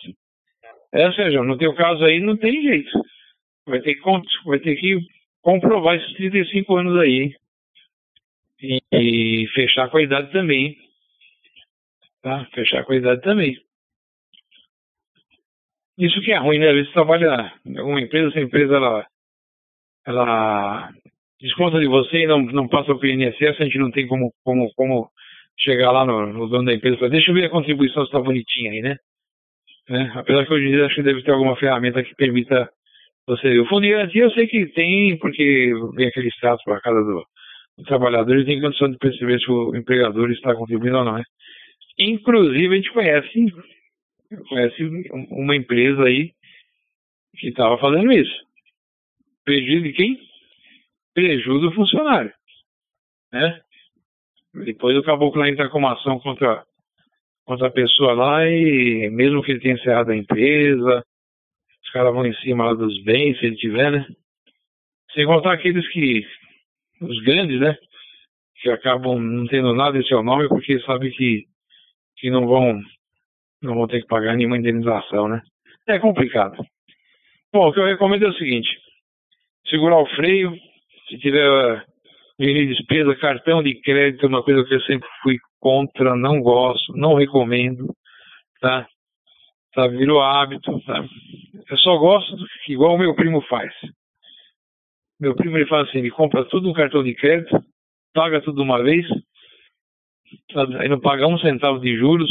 Speaker 2: É, seja, no teu caso aí não tem jeito. Vai ter que, vai ter que comprovar esses 35 anos aí. E, e fechar com a idade também. Tá? Fechar com a idade também. Isso que é ruim, né? Às vezes você trabalha em alguma empresa, essa empresa ela, ela desconta de você e não, não passa o INSS, a gente não tem como, como, como chegar lá no, no dono da empresa e falar, deixa eu ver a contribuição se está bonitinha aí, né? Né? Apesar que hoje em dia acho que deve ter alguma ferramenta que permita você. O fundo de garantia eu sei que tem, porque vem aquele status para cada do, do trabalhador e tem condição de perceber se o empregador está contribuindo ou não. Né? Inclusive, a gente conhece, conhece uma empresa aí que estava fazendo isso. Prejuízo de quem? Prejuízo do funcionário. Né? Depois o caboclo entra com uma ação contra contra a pessoa lá e mesmo que ele tenha encerrado a empresa, os caras vão em cima dos bens, se ele tiver, né? Sem contar aqueles que, os grandes, né? Que acabam não tendo nada em seu nome porque sabem que, que não vão não vão ter que pagar nenhuma indenização, né? É complicado. Bom, o que eu recomendo é o seguinte: segurar o freio, se tiver de despesa, cartão de crédito é uma coisa que eu sempre fui contra, não gosto, não recomendo, tá? tá virou hábito, tá? Eu só gosto igual o meu primo faz. Meu primo ele faz assim, ele compra tudo no cartão de crédito, paga tudo uma vez, aí não paga um centavo de juros,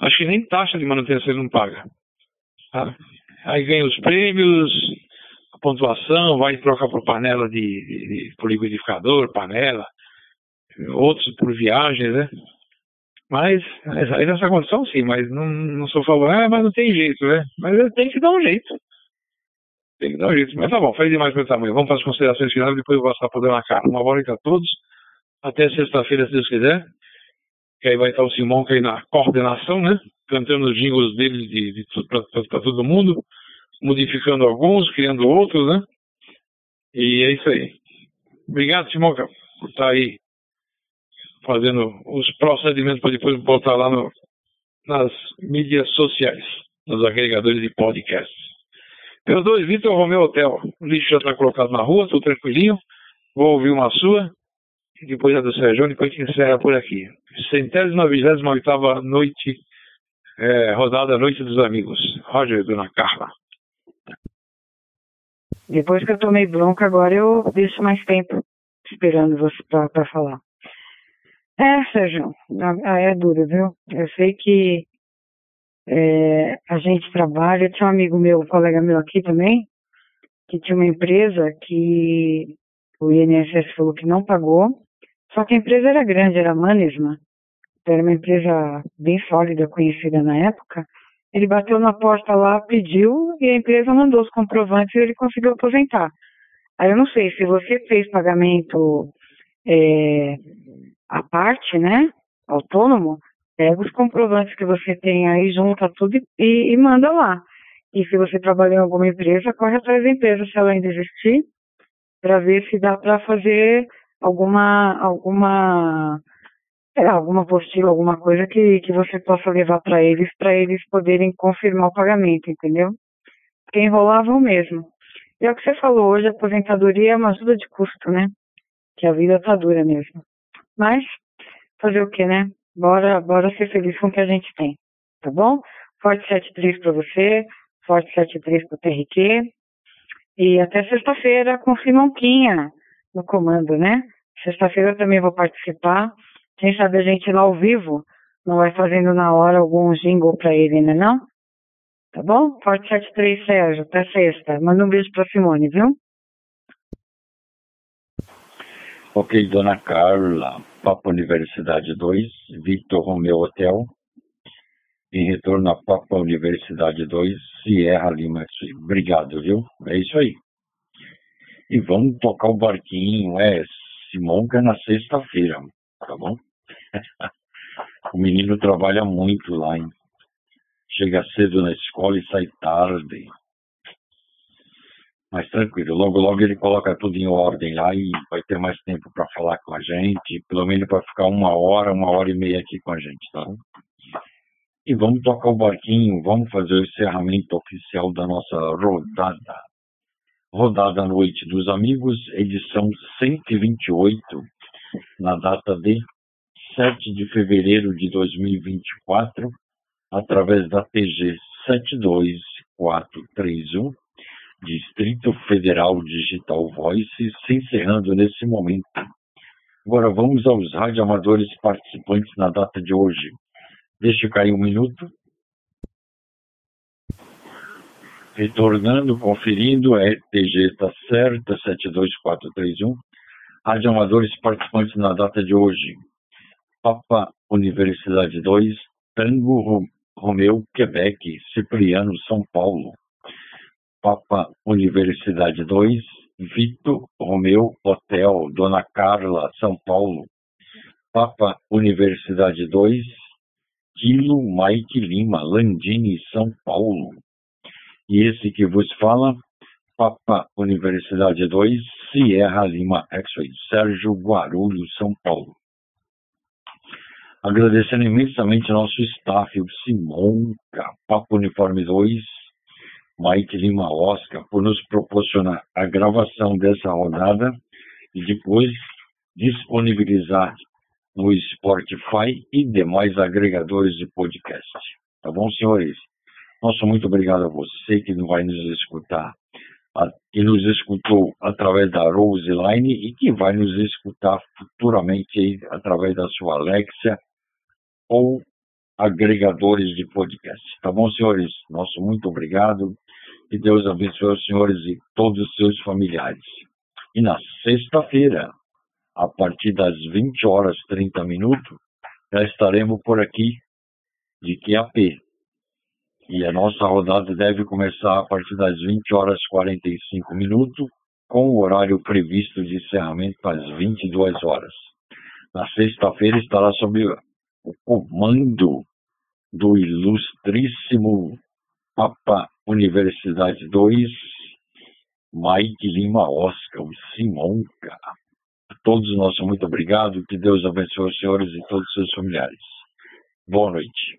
Speaker 2: acho que nem taxa de manutenção ele não paga. Tá? Aí ganha os prêmios, a pontuação, vai trocar por panela de, de, de por liquidificador, panela, outros por viagens, né? Mas, aí nessa condição sim, mas não, não sou favorável, ah, mas não tem jeito, né? Mas tem que dar um jeito. Tem que dar um jeito. Mas tá bom, falei demais pelo tamanho. Vamos para as considerações finais, depois eu vou passar para na cara. Uma boa noite a todos. Até sexta-feira, se Deus quiser. Que aí vai estar o Simão aí na coordenação, né? Cantando os jingles dele de, de, de para todo mundo, modificando alguns, criando outros, né? E é isso aí. Obrigado, Simão, por estar aí fazendo os procedimentos para depois botar lá no, nas mídias sociais, nos agregadores de podcasts. Meus dois, Vitor Romeu Hotel. O lixo já está colocado na rua, estou tranquilinho. Vou ouvir uma sua. Depois a do Sérgio, depois que encerra por aqui. Centésima, vigésima oitava noite, é, rodada Noite dos Amigos. Roger, Dona Carla.
Speaker 3: Depois que eu tomei bronca, agora eu deixo mais tempo esperando você para falar. É, Sérgio, é duro, viu? Eu sei que é, a gente trabalha, tinha um amigo meu, um colega meu aqui também, que tinha uma empresa que o INSS falou que não pagou, só que a empresa era grande, era Manesma, então era uma empresa bem sólida, conhecida na época, ele bateu na porta lá, pediu e a empresa mandou os comprovantes e ele conseguiu aposentar. Aí eu não sei se você fez pagamento é, à parte, né? Autônomo, pega os comprovantes que você tem aí, junta tudo e, e manda lá. E se você trabalha em alguma empresa, corre atrás da empresa, se ela ainda existir, para ver se dá para fazer alguma alguma é, alguma apostila, alguma coisa que, que você possa levar para eles, para eles poderem confirmar o pagamento, entendeu? Porque enrolavam mesmo. E é o que você falou hoje, a aposentadoria é uma ajuda de custo, né? Que a vida tá dura mesmo. Mas, fazer o que, né? Bora, bora ser feliz com o que a gente tem, tá bom? Forte 73 para você, Forte 73 para o TRQ. E até sexta-feira com Simonquinha no comando, né? Sexta-feira também vou participar quem sabe a gente lá ao vivo não vai fazendo na hora algum jingle pra ele, né não? Tá bom? Forte 73, Sérgio. Até sexta. Manda um beijo pra Simone, viu?
Speaker 1: Ok, Dona Carla. Papa Universidade 2, Victor Romeu Hotel. Em retorno a Papa Universidade 2, Sierra Lima. Obrigado, viu? É isso aí. E vamos tocar o barquinho, é, Simonca na sexta-feira, tá bom? <laughs> o menino trabalha muito lá, hein? Chega cedo na escola e sai tarde. Mas tranquilo, logo logo ele coloca tudo em ordem lá e vai ter mais tempo para falar com a gente. Pelo menos para ficar uma hora, uma hora e meia aqui com a gente, tá? E vamos tocar o barquinho, vamos fazer o encerramento oficial da nossa rodada. Rodada Noite dos Amigos, edição 128, na data de 7 de fevereiro de 2024, através da TG 72431, Distrito Federal Digital Voice, se encerrando nesse momento. Agora vamos aos radioamadores participantes na data de hoje. Deixa cair um minuto. Retornando, conferindo, a RTG está certa, 72431. Radioamadores participantes na data de hoje. Papa Universidade 2, Tango Romeu, Quebec, Cipriano, São Paulo. Papa Universidade 2, Vitor Romeu Hotel, Dona Carla, São Paulo. Papa Universidade 2, Kilo Mike Lima, Landini, São Paulo. E esse que vos fala, Papa Universidade 2, Sierra Lima X-Ray, Sérgio Guarulhos, São Paulo. Agradecendo imensamente nosso staff, o Simon, Papo Uniforme 2, Mike Lima Oscar, por nos proporcionar a gravação dessa rodada e depois disponibilizar no Spotify e demais agregadores de podcast. Tá bom, senhores? Nosso muito obrigado a você que vai nos escutar, que nos escutou através da Rose Line e que vai nos escutar futuramente através da sua Alexia ou agregadores de podcast. Tá bom, senhores? Nosso muito obrigado. Que Deus abençoe os senhores e todos os seus familiares. E na sexta-feira, a partir das 20 horas 30 minutos, já estaremos por aqui de QAP. E a nossa rodada deve começar a partir das 20 horas 45 minutos, com o horário previsto de encerramento às 22 horas. Na sexta-feira estará sob o comando do ilustríssimo Papa Universidade 2, Mike Lima Oscar, o Simonca. A todos nós, muito obrigado. Que Deus abençoe os senhores e todos os seus familiares. Boa noite.